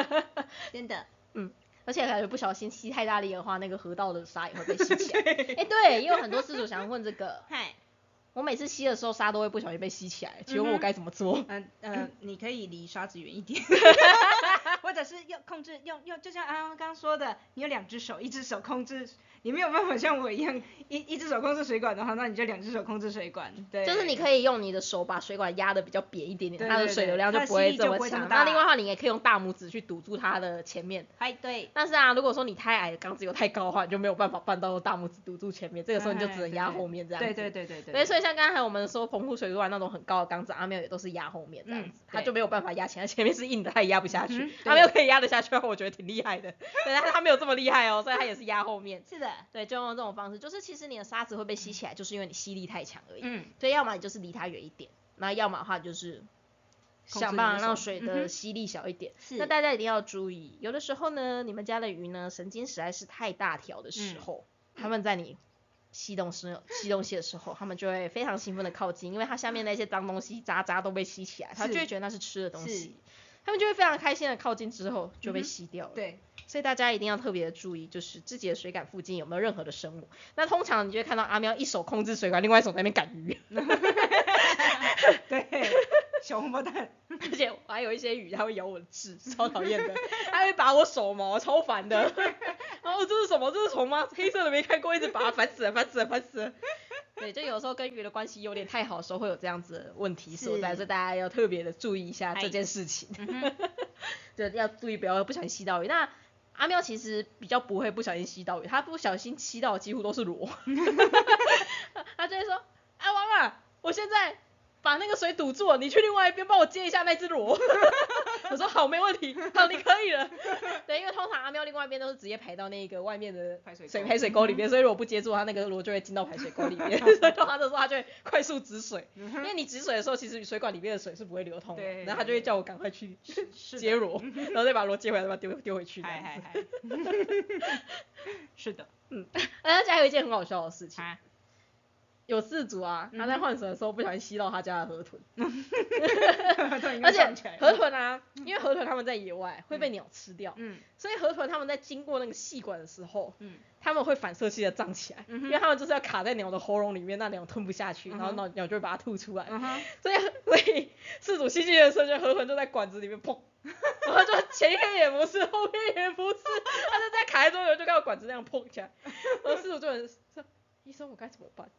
[laughs] 真的。嗯而且感觉不小心吸太大力的话，那个河道的沙也会被吸起来。[laughs] 哎、对，也有很多事主想要问这个，嗨，我每次吸的时候沙都会不小心被吸起来，请问我该怎么做？嗯呃，[laughs] 你可以离沙子远一点，或者是用控制用用，就像安安刚刚说的，你有两只手，一只手控制，你没有办法像我一样一一只手控制水管的话，那你就两只手控制水管。对，就是你可以用你的手把水管压的比较扁一点点，它的水流量就不会这这么强。大那另外的话，你也可以用大拇指去堵住它的前面。哎对，但是啊，如果说你太矮，缸子又太高的话，你就没有办法办到大拇指堵住前面，这个时候你就只能压后面这样子。对对对对对。对，所以像刚才我们说澎湖水族馆那种很高的缸子，阿妙也都是压后面这样嗯子，它对就没有办法压前，它前面是硬的，它也压不下去。嗯哼阿喵可以压得下去的话，我觉得挺厉害的。对，但是它没有这么厉害哦，所以它也是压后面。是的，对，就用这种方式，就是其实你的沙子会被吸起来，就是因为你吸力太强而已。嗯，所以要么你就是离它远一点，那要么的话就是想办法让水的吸力小一点。是那大家一定要注意，有的时候呢，你们家的鱼呢神经实在是太大条的时嗯候，它们在你吸东西吸东西的时候，它们就会非常兴奋的靠近，因为它下面那些脏东西渣渣都被吸起来，它就会觉得那是吃的东西，它们就会非常开心的靠近之后就被吸掉了。对，所以大家一定要特别的注意，就是自己的水管附近有没有任何的生物。那通常你就会看到阿喵一手控制水管，另外一手在那边赶鱼，[laughs] 对，小红包蛋，而且我还有一些鱼它会咬我的痣，超讨厌的，它会拔我手毛，超烦的。然 [laughs] 后这是什么？这是虫吗？黑色的没看过，一直拔，烦死了，烦死了，烦死了。[laughs] 对，就有时候跟鱼的关系有点太好的时候，会有这样子的问题所在，所以大家要特别的注意一下这件事情。嗯 [laughs] 对，要注意不要不小心吸到鱼。那阿喵其实比较不会不小心吸到鱼，它不小心吸到的几乎都是螺。[laughs] 他就会说：“阿王啊，我现在把那个水堵住了，你去另外一边帮我接一下那只螺。”我说：“好，没问题，好，你可以了。[laughs] ”对，因为通常阿喵另外一边都是直接排到那个外面的排水沟水排水沟里面，[laughs] 所以如果不接住它，那个螺就会进到排水沟里面。[laughs] 所以通常的时候，它就会快速止水。因为你止水的时候，其实水管里面的水是不会流通的，然后他就会叫我赶快去接螺，然后再把螺接回来，再把它丢丢回去嗨。嗨嗨，是的，嗯而且还有一件很好笑的事情，啊，有事主啊，他在换水的时候不小心吸到他家的河豚，[laughs] 而而且河豚啊，因为河豚它们在野外会被鸟吃掉，嗯。所以河豚它们在经过那个细管的时候，嗯它们会反射性的胀起来，嗯因为它们就是要卡在鸟的喉咙里面，那鸟吞不下去，然后嗯哼鸟鸟就会把它吐出来，所以所以事主吸进去的瞬间，河豚就在管子里面砰，[laughs] 然后就前面也不是，后面也不是，它就在卡在中间，就看到管子那样砰起来，然后事主就很说，医生我该怎么办？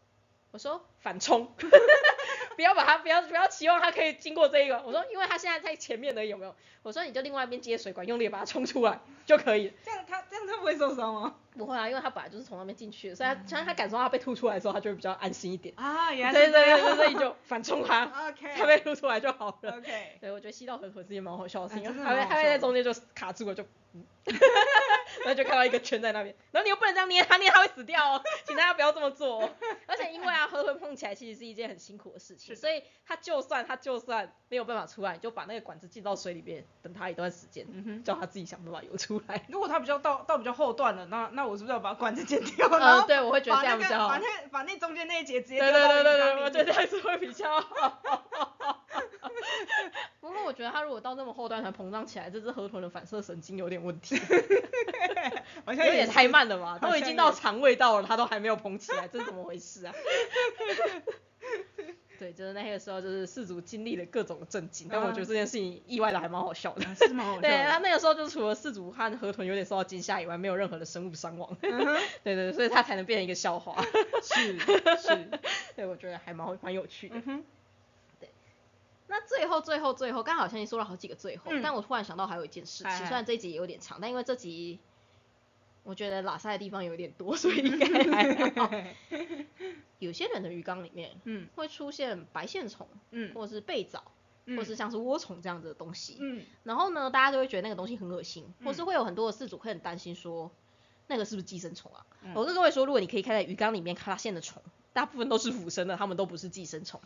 我说反冲，[laughs] 不要把它不要不要期望它可以经过这一个，我说因为它现在在前面的有没有？我说你就另外一边接水管，用力把它冲出来就可以。这样他这样他不会受伤吗？不会啊，因为它本来就是从那边进去的，所以它当它感受到它被吐出来的时候，它就会比较安心一点。啊，原来对对所以就反冲它，，OK，它被吐出来就好了。OK，对，我觉得吸到河豚是件蛮好笑的事情，啊真的它会它会在中间就卡住了，就，嗯 [laughs] 然后就看到一个圈在那边，然后你又不能这样捏它，捏它会死掉哦，[laughs] 请大家不要这么做哦。[laughs] 而且因为啊，河豚碰起来其实是一件很辛苦的事情，所以它就算它就算没有办法出来，你就把那个管子进到水里面，等它一段时间，嗯哼。叫它自己想办法游出来。如果它比较到到比较后段了，那那我是不是要把管子剪掉？然呃，后对，我会觉得这样比较好。把那把那中间那一节直接对对对对我觉得面这样子会比较好。觉得它如果到那么后端才膨胀起来，这只河豚的反射神经有点问题，[laughs] 好像有点太慢了吧？都已经到肠胃道了，它都还没有膨起来，这是怎么回事啊？[laughs] 对，就是那个时候，就是氏族经历了各种震惊，但我觉得这件事情意外的还蛮好笑的。是蛮好笑对，他。那个时候就除了氏族和河豚有点受到惊吓以外，没有任何的生物伤亡。[laughs] 对对，所以他才能变成一个笑话。是是，对，我觉得还蛮蛮有趣的。那最后最后最后，刚刚好像你说了好几个最后，嗯但我突然想到还有一件事情，嗨嗨虽然这一集也有点长，但因为这集我觉得拉塞的地方有点多，所以应该还好。[laughs] 有些人的鱼缸里面嗯会出现白线虫，嗯或者是贝藻，嗯或是像是涡虫这样子的东西。嗯然后呢，大家就会觉得那个东西很恶心，或是嗯会有很多的饲主会很担心说，那个是不是寄生虫啊？嗯我跟各位说，如果你可以看在鱼缸里面发现的虫，大部分都是腐生的，它们都不是寄生虫。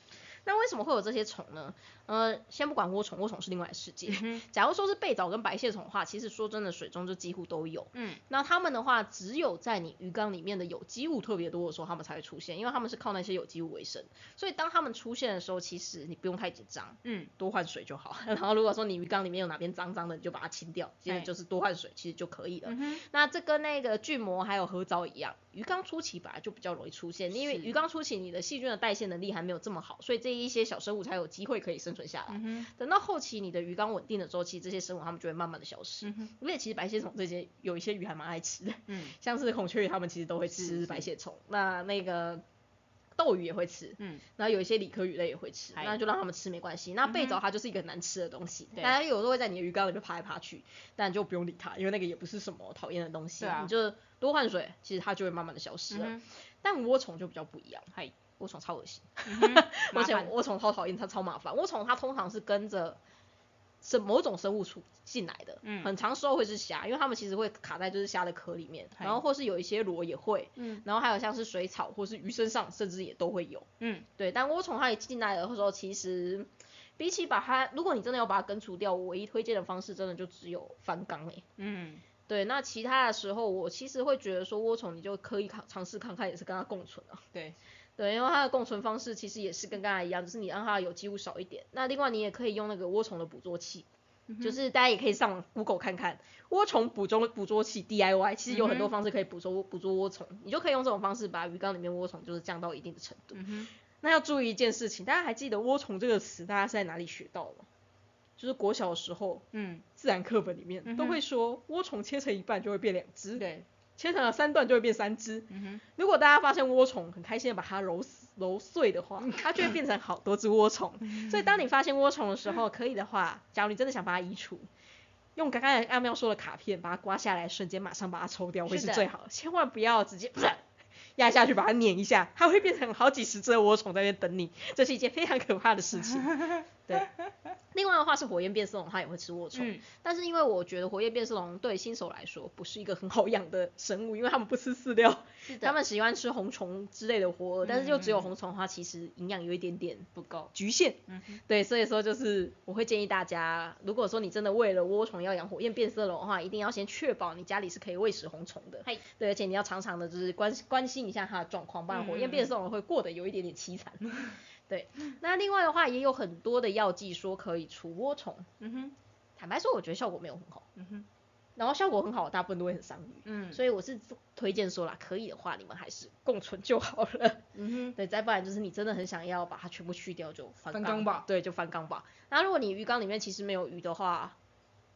那为什么会有这些虫呢？呃，先不管涡虫，涡虫是另外的世界。嗯假如说是贝藻跟白蟹虫的话，其实说真的，水中就几乎都有。嗯那它们的话，只有在你鱼缸里面的有机物特别多的时候，它们才会出现，因为它们是靠那些有机物为生。所以当它们出现的时候，其实你不用太紧张，嗯多换水就好。[laughs] 然后如果说你鱼缸里面有哪边脏脏的，你就把它清掉，接着哎就是多换水，其实就可以了。嗯，那这跟那个巨魔还有合藻一样，鱼缸初期本来就比较容易出现，因为鱼缸初期你的细菌的代谢能力还没有这么好，所以这一些小生物才有机会可以生存下来。嗯，等到后期你的鱼缸稳定了之后，其实这些生物它们就会慢慢的消失。嗯哼，而且其实白蟹虫这些有一些鱼还蛮爱吃的，嗯。[laughs] 像是孔雀鱼它们其实都会吃白蟹虫，那那个斗鱼也会吃，嗯然后有一些理科鱼类也会吃，那就让它们吃没关系。那贝藻它就是一个很难吃的东西，对大家有时候会在你的鱼缸里面爬来爬去，但就不用理它，因为那个也不是什么讨厌的东西，啊你就多换水，其实它就会慢慢的消失了。嗯但涡虫就比较不一样，嗨，涡虫超恶心，[laughs] 而且涡虫超讨厌，它超麻烦。涡虫它通常是跟着是某种生物出进来的，嗯。很长时候会是虾，因为它们其实会卡在就是虾的壳里面，然后或是有一些螺也会，嗯。然后还有像是水草或是鱼身上，甚至也都会有。嗯。对，但涡虫它一进来的时候，其实比起把它，如果你真的要把它根除掉，我唯一推荐的方式真的就只有翻缸诶、嗯。对，那其他的时候，我其实会觉得说涡虫你就可以尝尝试看看，也是跟它共存啊。对，对，因为它的共存方式其实也是跟刚才一样，就是你让它的有机物少一点。那另外你也可以用那个涡虫的捕捉器，就是大家也可以上网 Google 看看涡虫捕捉捕捉器 DIY，其实有很多方式可以捕捉捕捉涡虫，你就可以用这种方式把鱼缸里面涡虫就是降到一定的程度。嗯，那要注意一件事情，大家还记得涡虫这个词，大家是在哪里学到的吗？就是国小的时候，嗯自然课本里面都会说，涡虫切成一半就会变两只，对，切成了三段就会变三只。嗯，如果大家发现涡虫很开心的把它揉死揉碎的话，[laughs] 它就会变成好多只涡虫。所以当你发现涡虫的时候，可以的话，假如你真的想把它移除，用刚刚阿喵说的卡片把它刮下来，瞬间马上把它抽掉会是最好的，千万不要直接。[laughs] 压下去把它碾一下，它会变成好几十只的涡虫在那边等你，这是一件非常可怕的事情。对，另外的话是火焰变色龙，它也会吃涡虫，嗯但是因为我觉得火焰变色龙对新手来说不是一个很好养的生物，因为它们不吃饲料，是他们喜欢吃红虫之类的活饵，但是就只有嗯红虫的话，其实营养有一点点不够，局限。嗯，对，所以说就是我会建议大家，如果说你真的为了涡虫要养火焰变色龙的话，一定要先确保你家里是可以喂食红虫的。嗨对，而且你要常常的就是关关心一下它的状况，不然火焰变色龙会过得有一点点凄惨。[laughs] 对，那另外的话也有很多的药剂说可以除涡虫，嗯哼，坦白说我觉得效果没有很好，嗯哼，然后效果很好，大部分都会很伤鱼。嗯。所以我是推荐说啦，可以的话你们还是共存就好了。嗯哼。[laughs] 对，再不然就是你真的很想要把它全部去掉，就翻缸翻缸吧。对，就翻缸吧。那如果你鱼缸里面其实没有鱼的话，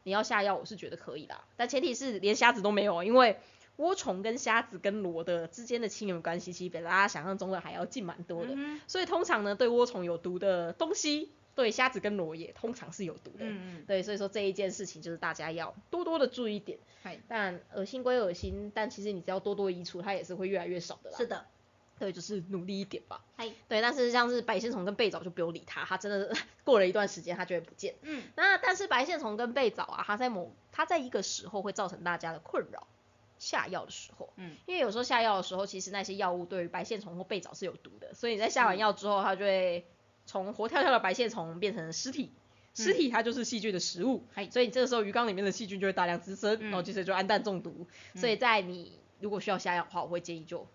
你要下药，我是觉得可以啦。但前提是连虾子都没有，因为涡虫跟虾子跟螺的之间的亲缘关系，其实比大家想象中的还要近蛮多的。嗯所以通常呢，对涡虫有毒的东西，对虾子跟螺也通常是有毒的。嗯嗯，对，所以说这一件事情就是大家要多多的注意一点。嗨，但恶心归恶心，但其实你只要多多移除，它也是会越来越少的啦。是的，对，就是努力一点吧。嗨，对，但是像是白线虫跟贝藻就不用理它，它真的 [laughs] 过了一段时间它就会不见。嗯那但是白线虫跟贝藻啊，它在某它在一个时候会造成大家的困扰，下药的时候。嗯，因为有时候下药的时候，其实那些药物对于白线虫或贝藻是有毒的，所以你在下完药之后，它就会从活跳跳的白线虫变成尸体。尸体它就是细菌的食物，嗨所以这个时候鱼缸里面的细菌就会大量滋生，嗯然后接着就氨氮中毒。所以在你如果需要下药的话，我会建议就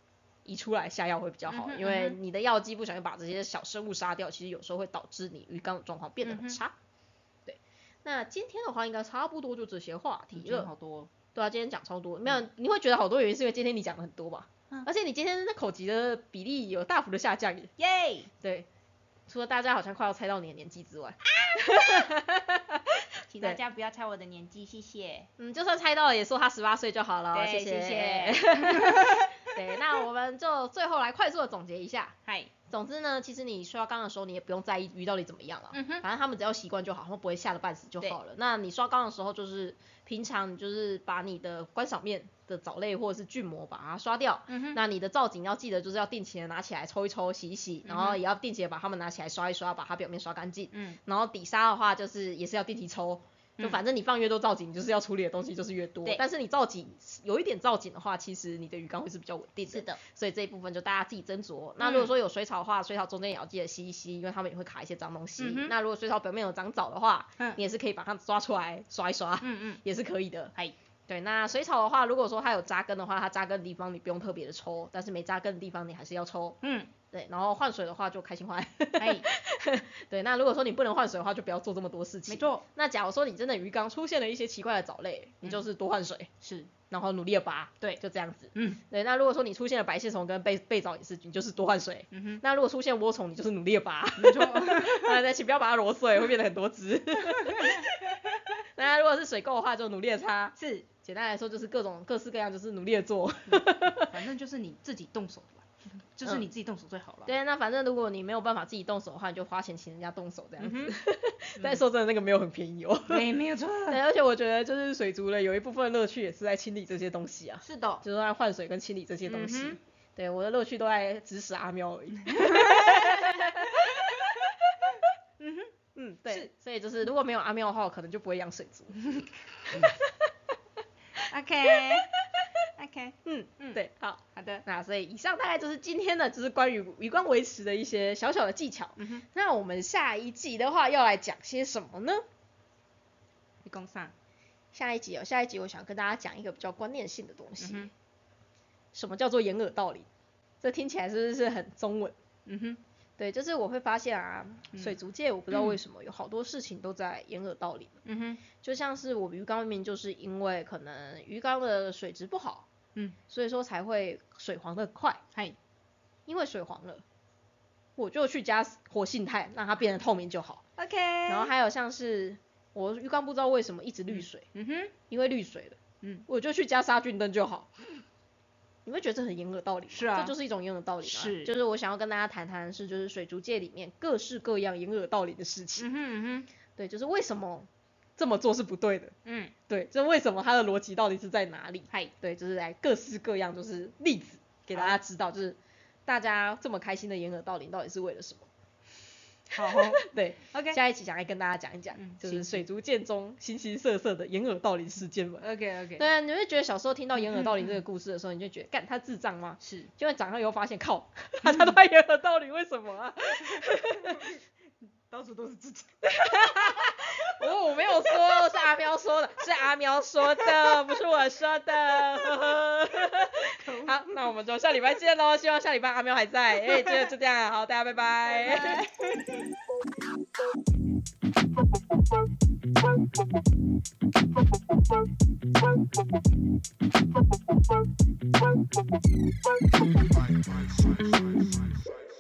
移出来下药会比较好，嗯哼因为嗯你的药剂不小心把这些小生物杀掉，其实有时候会导致你鱼缸的状况变得很差。对，那今天的话应该差不多就这些话题了。好多哦，对啊，今天讲超多，没有你会觉得好多原因是因为今天你讲的很多吧？嗯而且你今天的口级的比例有大幅的下降耶。耶！对，除了大家好像快要猜到你的年纪之外，啊 [laughs] 请大家不要猜我的年纪，谢谢。嗯，就算猜到了也说他十八岁就好了，谢谢谢谢 [laughs] 对，那我们就最后来快速的总结一下。嗨，总之呢，其实你刷缸的时候，你也不用在意鱼到底怎么样了，嗯反正他们只要习惯就好，他们不会吓得半死就好了。那你刷缸的时候，就是平常你就是把你的观赏面的藻类或者是菌膜把它刷掉。嗯，那你的造景要记得就是要定期的拿起来抽一抽、洗一洗，然后也要定期的把它们拿起来刷一刷，把它表面刷干净。嗯，然后底沙的话，就是也是要定期抽，就嗯反正你放越多造景，你就是要处理的东西就是越多对。但是你造景有一点造景的话，其实你的鱼缸会是比较稳定的。是的，所以这一部分就大家自己斟酌。那如果说有水草的话，水草中间也要记得吸一吸，因为它们也会卡一些脏东西。嗯那如果水草表面有长藻的话，嗯你也是可以把它抓出来刷一刷，嗯嗯，也是可以的。嗨，对，那水草的话，如果说它有扎根的话，它扎根的地方你不用特别的抽，但是没扎根的地方你还是要抽。嗯，对，然后换水的话就开心换。嗨，[laughs] 对，那如果说你不能换水的话，就不要做这么多事情。没。错，那假如说你真的鱼缸出现了一些奇怪的藻类，你就是多换水，是，然后努力的拔，对就这样子。嗯对，那如果说你出现了白线虫跟被被藻也是，你就是多换水。嗯哼，那如果出现涡虫，你就是努力的拔，没错，啊，[laughs] 对，请不要把它揉碎，会变得很多只。[laughs] 那如果是水垢的话，就努力的擦。是，简单来说，就是各种各式各样，就是努力的做。反正就是你自己动手就是你自己动手最好了。对，那反正如果你没有办法自己动手的话，你就花钱请人家动手这样嗯子。[laughs] 但说真的，那个没有很便宜哦。对，没有错，[laughs] 对，而且我觉得就是水族的有一部分乐趣也是在清理这些东西啊，是的，就是在换水跟清理这些东西。嗯对，我的乐趣都在指使阿喵而已。[laughs] 嗯哼，嗯，对，所以就是如果没有阿喵的话，我可能就不会养水族。，OK OK，嗯嗯对，好，好的，那所以以上大概就是今天的就是关于鱼缸维持的一些小小的技巧。嗯哼，那我们下一季的话要来讲些什么呢？你讲啥？下一集哦，下一集我想跟大家讲一个比较观念性的东西。嗯哼，什么叫做掩耳盗铃？这听起来是不是很中文？嗯哼，对，就是我会发现啊，嗯水族界我不知道为什么 [clears throat] 有好多事情都在掩耳盗铃。嗯哼，就像是我鱼缸明明就是因为可能鱼缸的水质不好，嗯，所以说才会水黄的快，嗨，因为水黄了，我就去加活性炭让它变得透明就好。OK，然后还有像是我浴缸不知道为什么一直滤水，嗯哼，因为滤水了，嗯，我就去加杀菌灯就好。你会觉得这很掩耳盗铃吗？是啊这就是一种掩耳盗铃啊。是就是我想要跟大家谈谈的是，就是水族界里面各式各样掩耳盗铃的事情。嗯哼嗯哼，对，就是为什么这么做是不对的。嗯，对，这为什么它的逻辑到底是在哪里？嗨，对，就是来各式各样，就是例子给大家知道，就是大家这么开心的掩耳盗铃到底是为了什么？好 [laughs] 对，，OK 下一期想来跟大家讲一讲，嗯就是水族剑中形形色色的掩耳盗铃事件嘛。OK OK，对啊，你会觉得小时候听到掩耳盗铃这个故事的时候，你就觉得干他智障吗？是，结果长大以后发现，靠，[laughs] 他他都在掩耳盗铃，为什么啊？[laughs] 到处都是自己。[laughs] 哦，我没有说，是阿喵说的，是阿喵说的，不是我说的。[laughs] 好，那我们就下礼拜见喽，希望下礼拜阿喵还在。[laughs] 哎、就就这样，好，大家拜拜。Right, right.